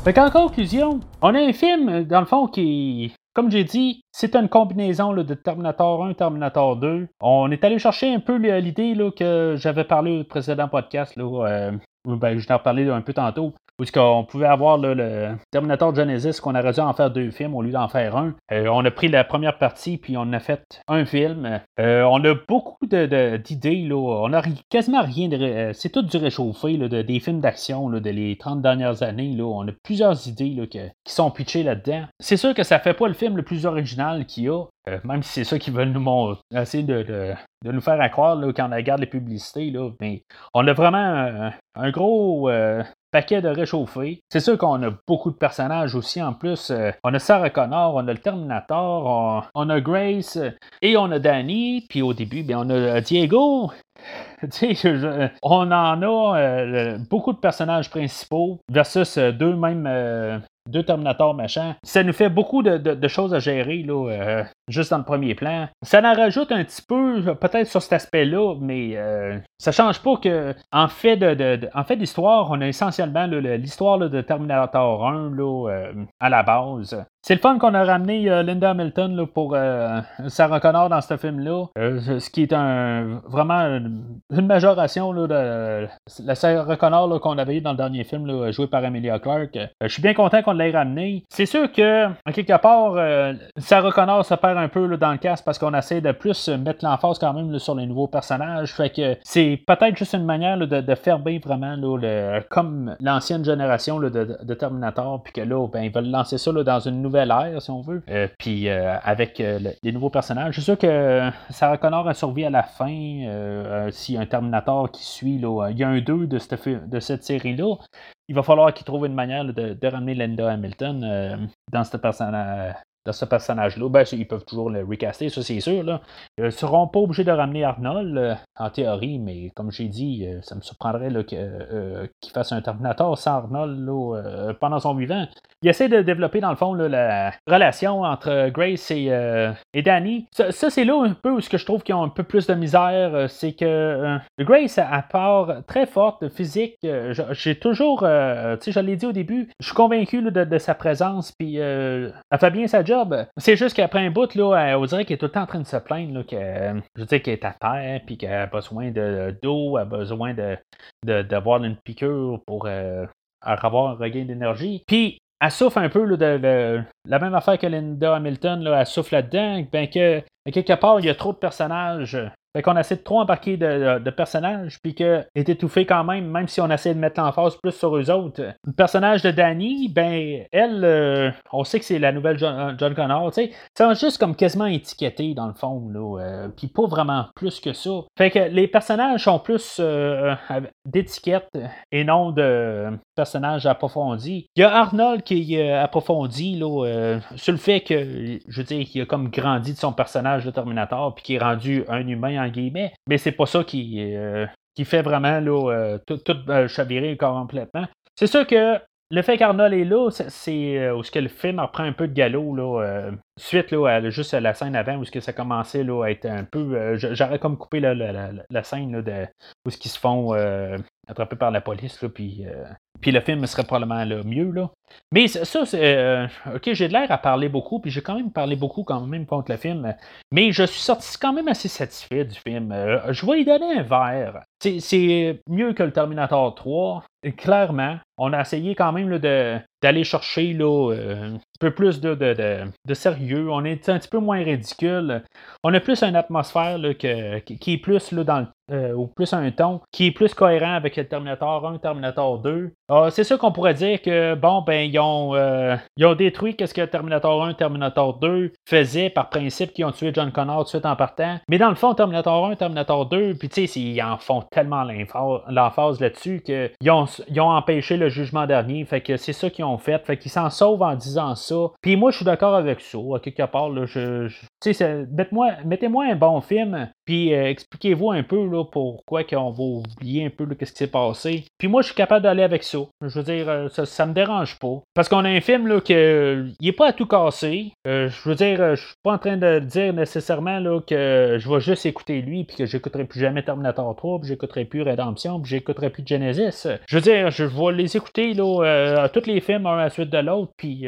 Fait qu'en conclusion, on a un film, dans le fond, qui, comme j'ai dit, c'est une combinaison de Terminator 1 Terminator 2. On est allé chercher un peu l'idée que j'avais parlé au précédent podcast, là, euh, ben, je t'en reparlé un peu tantôt, où qu'on pouvait avoir le Terminator Genesis, qu'on aurait dû en faire deux films au lieu d'en faire un. Euh, on a pris la première partie, puis on a fait un film. Euh, on a beaucoup d'idées, là. On a quasiment rien de. C'est tout du réchauffé, là, des films d'action de les 30 dernières années. Là. On a plusieurs idées là, qui sont pitchées là-dedans. C'est sûr que ça fait pas le film le plus original qu'il y a, euh, même si c'est ça qu'ils veulent nous montrer, essayer de, nous faire croire là, quand on regarde les publicités. Là, mais on a vraiment un, gros euh, paquet de réchauffés. C'est sûr qu'on a beaucoup de personnages aussi en plus. Euh, on a Sarah Connor, on a le Terminator, on, a Grace et on a Danny. Puis au début, bien, on a Diego. on en a beaucoup de personnages principaux versus deux mêmes deux Terminators machin. Ça nous fait beaucoup de, choses à gérer, là, euh, juste dans le premier plan. Ça en rajoute un petit peu, peut-être sur cet aspect-là, mais euh, ça change pas que, en fait, de, d'histoire, on a essentiellement l'histoire de Terminator 1 là, euh, à la base. C'est le fun qu'on a ramené Linda Hamilton pour Sarah Connor dans ce film-là, ce qui est un vraiment une majoration de la Sarah Connor qu'on avait eu dans le dernier film, joué par Emilia Clarke. je suis bien content qu'on l'ait ramené. C'est sûr que, en quelque part, euh, Sarah Connor se perd un peu dans le casque parce qu'on essaie de plus mettre l'emphase quand même sur les nouveaux personnages. Fait que c'est peut-être juste une manière de, faire bien vraiment comme l'ancienne génération de, Terminator, puis que là, ben, ils veulent lancer ça dans une nouvelle si on veut. Euh, puis euh, avec les nouveaux personnages. Je suis sûr que Sarah Connor a survécu à la fin. S'il y a un Terminator qui suit, il y a un 2 de cette, de série-là il va falloir qu'ils trouvent une manière de, ramener Linda Hamilton euh, dans ce personnage dans ce personnage-là. Ben, ils peuvent toujours le recaster, ça c'est sûr. Là. Ils ne seront pas obligés de ramener Arnold, euh, en théorie, mais comme j'ai dit, euh, ça me surprendrait euh, qu'il fasse un Terminator sans Arnold pendant son vivant. Il essaie de développer, dans le fond, la relation entre Grace et, et Danny. Ça, c'est là un peu où ce que je trouve qu'ils ont un peu plus de misère. c'est que Grace, à part très forte, physique, j'ai toujours, tu sais, je l'ai dit au début, je suis convaincu de, de, sa présence, puis elle fait bien sa job c'est juste qu'après un bout, là, on dirait qu'elle est tout le temps en train de se plaindre, que, je qu'elle est à terre, puis qu'elle a besoin d'eau, elle a besoin d'avoir de, une piqûre pour euh, avoir un regain d'énergie. Puis, elle souffre un peu de, la même affaire que Linda Hamilton, là, elle souffre là-dedans, ben que quelque part, il y a trop de personnages fait qu'on essaie de trop embarquer de, personnages, puis que est étouffé quand même, même si on essaie de mettre l'emphase plus sur eux autres. Le personnage de Danny, ben, elle, euh, on sait que c'est la nouvelle John, euh, Connor, tu sais. C'est juste comme quasiment étiqueté, dans le fond, là. Euh, puis pas vraiment plus que ça. Fait que les personnages sont plus d'étiquettes et non de personnages approfondis. Il y a Arnold qui est approfondi, là, sur le fait que, je veux dire, qu'il a comme grandi de son personnage de Terminator, puis qui est rendu un humain mais c'est pas ça qui, euh, qui fait vraiment là, euh, tout, euh, chavirer complètement. C'est sûr que le fait qu'Arnold est là, c'est où ce que le film reprend un peu de galop là, suite là, à, juste la scène avant où ce que ça commençait là, à être un peu. J'aurais comme coupé la, la, scène là, où ce qu'ils se font attraper par la police là, puis puis le film serait probablement le mieux. Là. Mais ça, c'est. Euh, ok, j'ai de l'air à parler beaucoup, puis j'ai quand même parlé beaucoup quand même contre le film. Mais je suis sorti quand même assez satisfait du film. Euh, je vais y donner un verre. C'est mieux que le Terminator 3, clairement. On a essayé quand même d'aller chercher là, euh, un peu plus de, de, sérieux. On est un petit peu moins ridicule. On a plus une atmosphère là, que, qui est plus là, dans le euh, ou plus un ton qui est plus cohérent avec le Terminator 1, Terminator 2. Ah, c'est sûr qu'on pourrait dire que, bon, ben, ils ont, euh, ils ont détruit ce que Terminator 1, Terminator 2 faisaient par principe qu'ils ont tué John Connor tout de suite en partant. Mais dans le fond, Terminator 1, Terminator 2, puis tu sais, ils en font tellement l'emphase là-dessus qu'ils ont, ils ont empêché le jugement dernier. Fait que c'est ça qu'ils ont fait. Fait qu'ils s'en sauvent en disant ça. Puis moi, je suis d'accord avec ça. À quelque part, là, je, tu sais, mettez-moi un bon film, puis euh, expliquez-vous un peu là, pourquoi qu'on va oublier un peu ce qui s'est passé. Puis moi, je suis capable d'aller avec ça. Je veux dire, euh, ça, ça me dérange pas. Parce qu'on a un film là, que il est pas à tout casser. Euh, je veux dire, je suis pas en train de dire nécessairement là, que je vais juste écouter lui, puis que j'écouterai plus jamais Terminator 3, puis j'écouterai plus Redemption, puis j'écouterai plus Genesis. Je veux dire, je vais les écouter là, tous les films un à la suite de l'autre, puis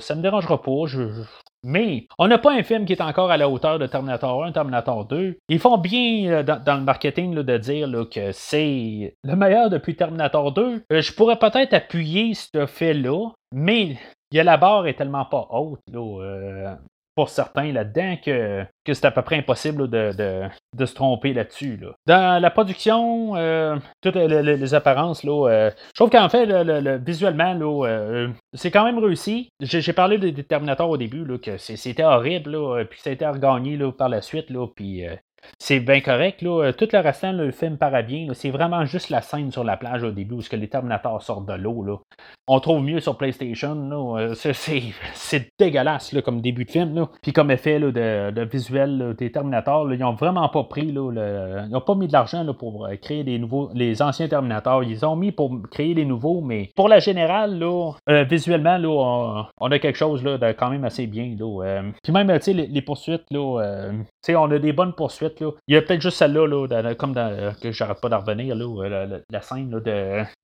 ça me dérangera pas. Mais on n'a pas un film qui est encore à la hauteur de Terminator 1, Terminator 2. Ils font bien dans, le marketing de dire que c'est le meilleur depuis Terminator 2. je pourrais peut-être appuyer ce fait-là, mais la barre est tellement pas haute. Là, pour certains là-dedans que, que c'est à peu près impossible de, se tromper là-dessus. Dans la production, euh, toutes les, apparences, là, euh, je trouve qu'en fait, visuellement, là, euh, c'est quand même réussi. J'ai, parlé des Terminator au début, là, que c'était horrible, là, puis ça a été regagné là, par la suite, là, puis c'est bien correct. Là. Tout le restant, le film paraît bien. C'est vraiment juste la scène sur la plage au début où que les Terminators sortent de l'eau. On trouve mieux sur PlayStation. Là. C'est, dégueulasse là, comme début de film. Là. Puis comme effet de, visuel des Terminators, ils n'ont vraiment pas pris. Ils n'ont pas mis de l'argent pour euh, créer des nouveaux. les anciens Terminators. Ils ont mis pour créer les nouveaux, mais pour la générale, euh, visuellement, là, on, a quelque chose de quand même assez bien. Euh. puis même les, poursuites, on a des bonnes poursuites il y a peut-être juste celle-là, là, comme dans, que j'arrête pas d'en revenir, là, la, scène de,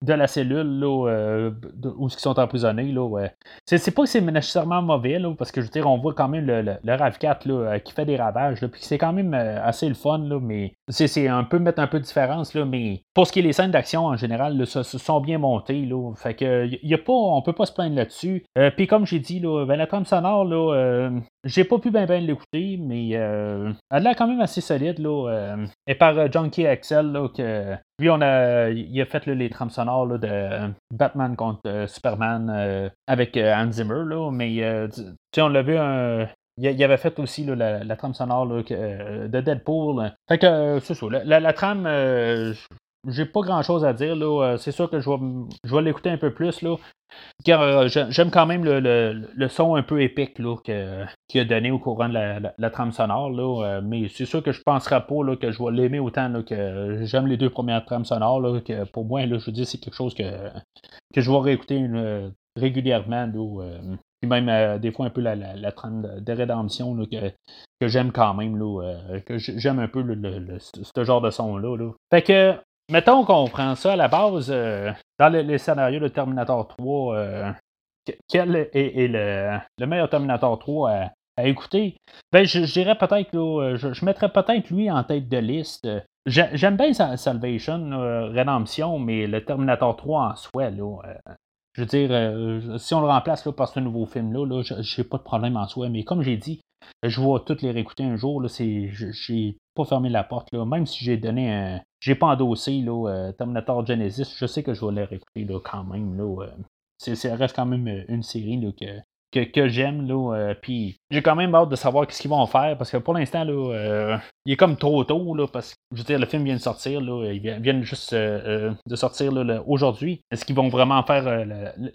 de, la cellule là, euh, où ils sont emprisonnés. Là, c'est, pas c'est nécessairement mauvais, là, parce que je veux dire, on voit quand même le, le, RAV4 là, euh, qui fait des ravages, là, puis c'est quand même euh, assez le fun, là, mais c'est, un peu mettre un peu de différence, là, mais pour ce qui est des scènes d'action en général, là, ça, sont bien montées. Là, fait que y a pas, on peut pas se plaindre là-dessus. puis comme j'ai dit, là, la trame sonore, là, j'ai pas pu bien ben, l'écouter, mais elle a quand même assez solide. Là, euh, et par euh, Junkie là, que lui, on a, il a fait les trames sonores de euh, Batman contre Superman avec Hans Zimmer, là, mais on l'a vu il, avait fait aussi la, trame sonore de Deadpool. Fait que c'est ça. La trame, j'ai pas grand chose à dire. Là. C'est sûr que je vais, je vais l'écouter un peu plus. Là. Euh, j'aime quand même le, son un peu épique qu'il a donné au courant de la, trame sonore. Là, euh, mais c'est sûr que je ne penserai pas que je vais l'aimer autant que j'aime les deux premières trames sonores. que pour moi, là, je veux dire, c'est quelque chose que, que je vais réécouter régulièrement. Là, euh, même des fois un peu la, trame de, rédemption que, que j'aime quand même. que j'aime un peu ce genre de son-là. Là. Fait que mettons qu'on prend ça à la base, euh, dans les, scénarios de Terminator 3, euh, quel est, le, meilleur Terminator 3 à, écouter? Ben, je, dirais peut-être, je, mettrais peut-être lui en tête de liste. J'aime bien Salvation, Rédemption, mais le Terminator 3 en soi, là, euh, je veux dire, si on le remplace là, par ce nouveau film-là, là, j'ai pas de problème en soi. Mais comme j'ai dit, je vais toutes les réécouter un jour. Pas fermé la porte. Là. Même si j'ai donné un. J'ai pas endossé euh, Terminator Genesis, je sais que je vais les réécouter quand même. Là, euh. ça reste quand même une série là, que que, j'aime. Là, euh, puis j'ai quand même hâte de savoir ce qu'ils vont faire parce que pour l'instant, là, euh, il est comme trop tôt. Là, parce que je veux dire, le film vient de sortir. Là, ils viennent juste euh, de sortir aujourd'hui. Est-ce qu'ils vont vraiment faire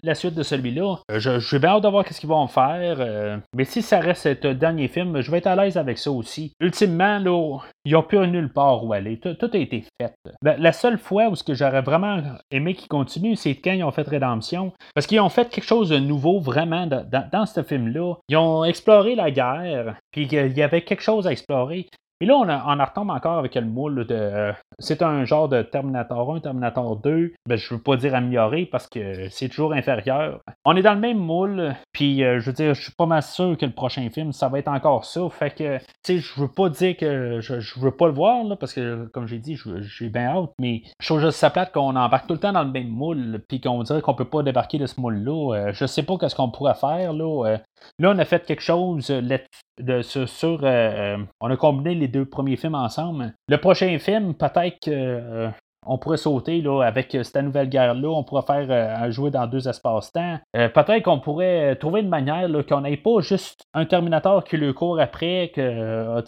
la, suite de celui-là? je, je bien hâte de voir ce qu'ils vont faire. mais si ça reste ce dernier film, je vais être à l'aise avec ça aussi. Ultimement, là, ils n'ont plus nulle part où aller. Tout, a été fait. La, seule fois où ce que j'aurais vraiment aimé qu'ils continuent, c'est quand ils ont fait Rédemption. Parce qu'ils ont fait quelque chose de nouveau vraiment dans ce film-là. Ils ont exploré la guerre, puis il y avait quelque chose à explorer. Et là, on, en retombe encore avec le moule de. Euh, c'est un genre de Terminator 1, Terminator 2. Ben, je veux pas dire amélioré parce que c'est toujours inférieur. On est dans le même moule, puis euh, je veux dire, je suis pas mal sûr que le prochain film, ça va être encore ça. Fait que, tu sais, je veux pas dire que je, veux pas le voir, là, parce que, comme j'ai dit, j'ai bien hâte, mais je trouve juste ça plate qu'on embarque tout le temps dans le même moule, puis qu'on dirait qu'on peut pas débarquer de ce moule-là. Euh, je sais pas qu'est-ce qu'on pourrait faire, là. Là, on a fait quelque chose de, sur. on a combiné les deux premiers films ensemble. Le prochain film, peut-être qu'on euh, pourrait sauter là, avec cette nouvelle guerre-là, on pourrait faire euh, jouer dans deux espaces-temps. Euh, peut-être qu'on pourrait trouver une manière qu'on n'ait pas juste un Terminator qui le court après, que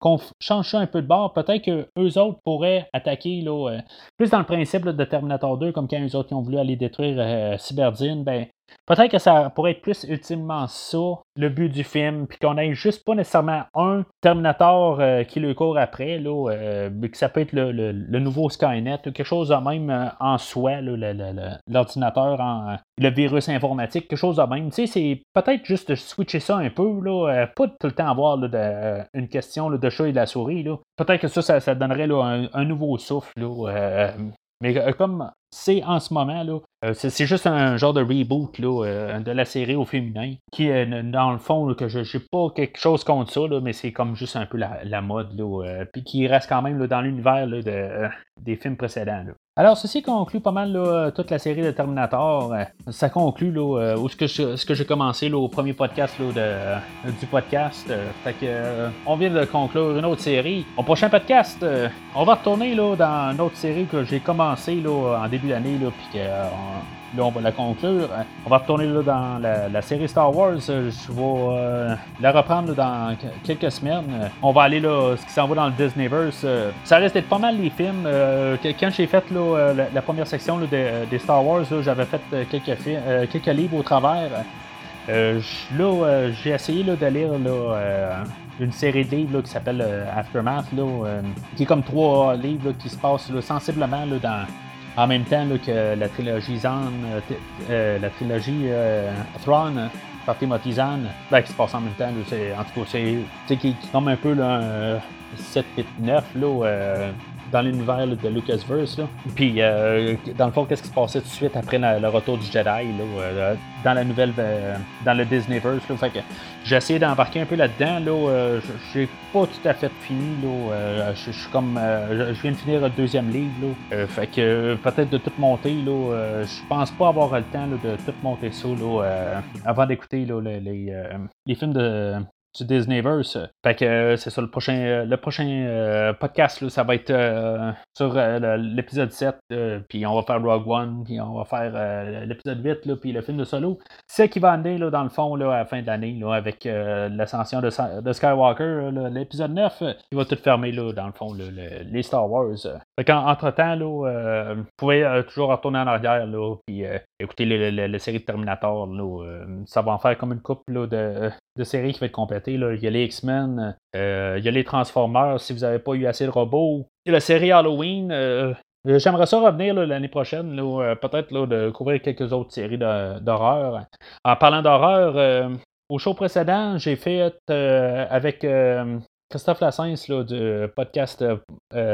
qu'on change un peu de bord, peut-être qu'eux autres pourraient attaquer là, plus dans le principe de Terminator 2, comme quand eux autres ont voulu aller détruire Cyberdine, ben, Peut-être que ça pourrait être plus ultimement ça, le but du film, puis qu'on ait juste pas nécessairement un Terminator euh, qui le court après, là, euh, mais que ça peut être le, nouveau Skynet, quelque chose de même euh, en soi, l'ordinateur, le virus informatique, quelque chose de même. Tu sais, c'est peut-être juste de switcher ça un peu, là, pas tout le temps avoir une question de chat et de la souris. Peut-être que ça, ça, donnerait un, nouveau souffle. mais comme c'est en ce moment. Là. Euh, c'est, juste un genre de reboot là, euh, de la série au féminin. Qui, dans le fond, que je n'ai pas quelque chose contre ça, mais c'est comme juste un peu la, mode. Là, puis qui reste quand même dans l'univers de, des films précédents. Alors, ceci conclut pas mal toute la série de Terminator. Ça conclut là, ce que, ce que j'ai commencé au premier podcast de, du podcast. fait que, on vient de conclure une autre série. Au prochain podcast, on va retourner là, dans une autre série que j'ai commencé là, en début d'année, puis que là, on va la conclure. On va retourner là, dans la, série Star Wars. Je vais euh, la reprendre dans quelques semaines. On va aller là, ce qui s'en va dans le Disneyverse. Ça reste d'être pas mal les films. Euh, quand j'ai fait là, la, première section des Star Wars, j'avais fait quelques, euh, quelques livres au travers. là, j'ai essayé de lire une série de livres qui s'appelle Aftermath, qui est comme trois livres qui se passent sensiblement dans en même temps que la trilogie Zan, euh, euh, la trilogie euh, Thrawn par Timothy Zahn, ben, qui se passe en même temps. en tout cas, c'est qui, qui comme un peu là, 7 8 9 là, dans l'univers de Lucasverse. Là. Puis, euh, dans le fond, qu'est-ce qui se passait tout de suite après le retour du Jedi là, euh, dans la nouvelle, euh, dans le Disneyverse. Là. Fait que j'ai essayé d'embarquer un peu là-dedans. Là, j'ai pas tout à fait fini. Là. je suis comme, je viens de finir le deuxième livre. Là. fait que peut-être de tout monter. Là, je pense pas avoir le temps de tout monter ça là, avant d'écouter les, les films de du Disneyverse. Fait que euh, c'est ça, le prochain, euh, le prochain euh, podcast, ça va être sur l'épisode 7, puis on va faire Rogue One, puis on va faire l'épisode 8, puis le film de Solo. C'est qui va amener, là, dans le fond, là, à la fin de l'année, avec l'ascension de, Skywalker, l'épisode 9, il va tout fermer, là, dans le fond, les Star Wars. Fait qu'entre-temps, vous pouvez toujours retourner en arrière, là, puis écouter les, séries de Terminator, ça va en faire comme une couple de, de séries qui va être complétée. Il y a les X-Men, euh, il y a les Transformers si vous n'avez pas eu assez de robots. Et la série Halloween, euh, J'aimerais ça revenir l'année prochaine, euh, peut-être de couvrir quelques autres séries d'horreur. En parlant d'horreur, au show précédent, j'ai fait avec Christophe Lassens là, du podcast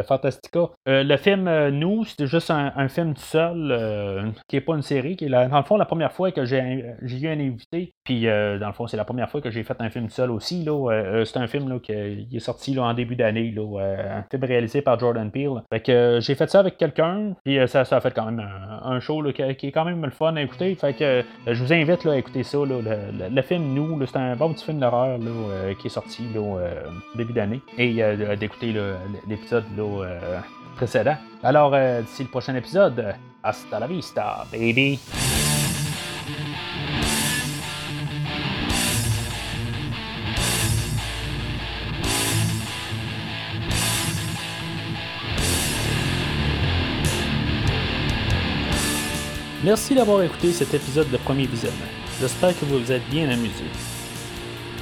Fantastica. le film Nous, c'était juste un, film tout seul, qui n'est pas une série, qui est dans le fond la première fois que j'ai eu un invité puis, euh, dans le fond, c'est la première fois que j'ai fait un film seul aussi. Là. Euh, euh, c'est un film là, qui est sorti là, en début d'année. un film réalisé par Jordan Peele. Fait que j'ai fait ça avec quelqu'un. Puis ça, ça a fait quand même un, show qui, est quand même le fun à écouter. Fait que je vous invite là, à écouter ça. le, film Nous, c'est un bon petit film d'horreur qui est sorti au d'année. Et d'écouter l'épisode précédent. Alors, d'ici le prochain épisode, hasta la vista, baby! Merci d'avoir écouté cet épisode de Premier Visionnement. J'espère que vous vous êtes bien amusé.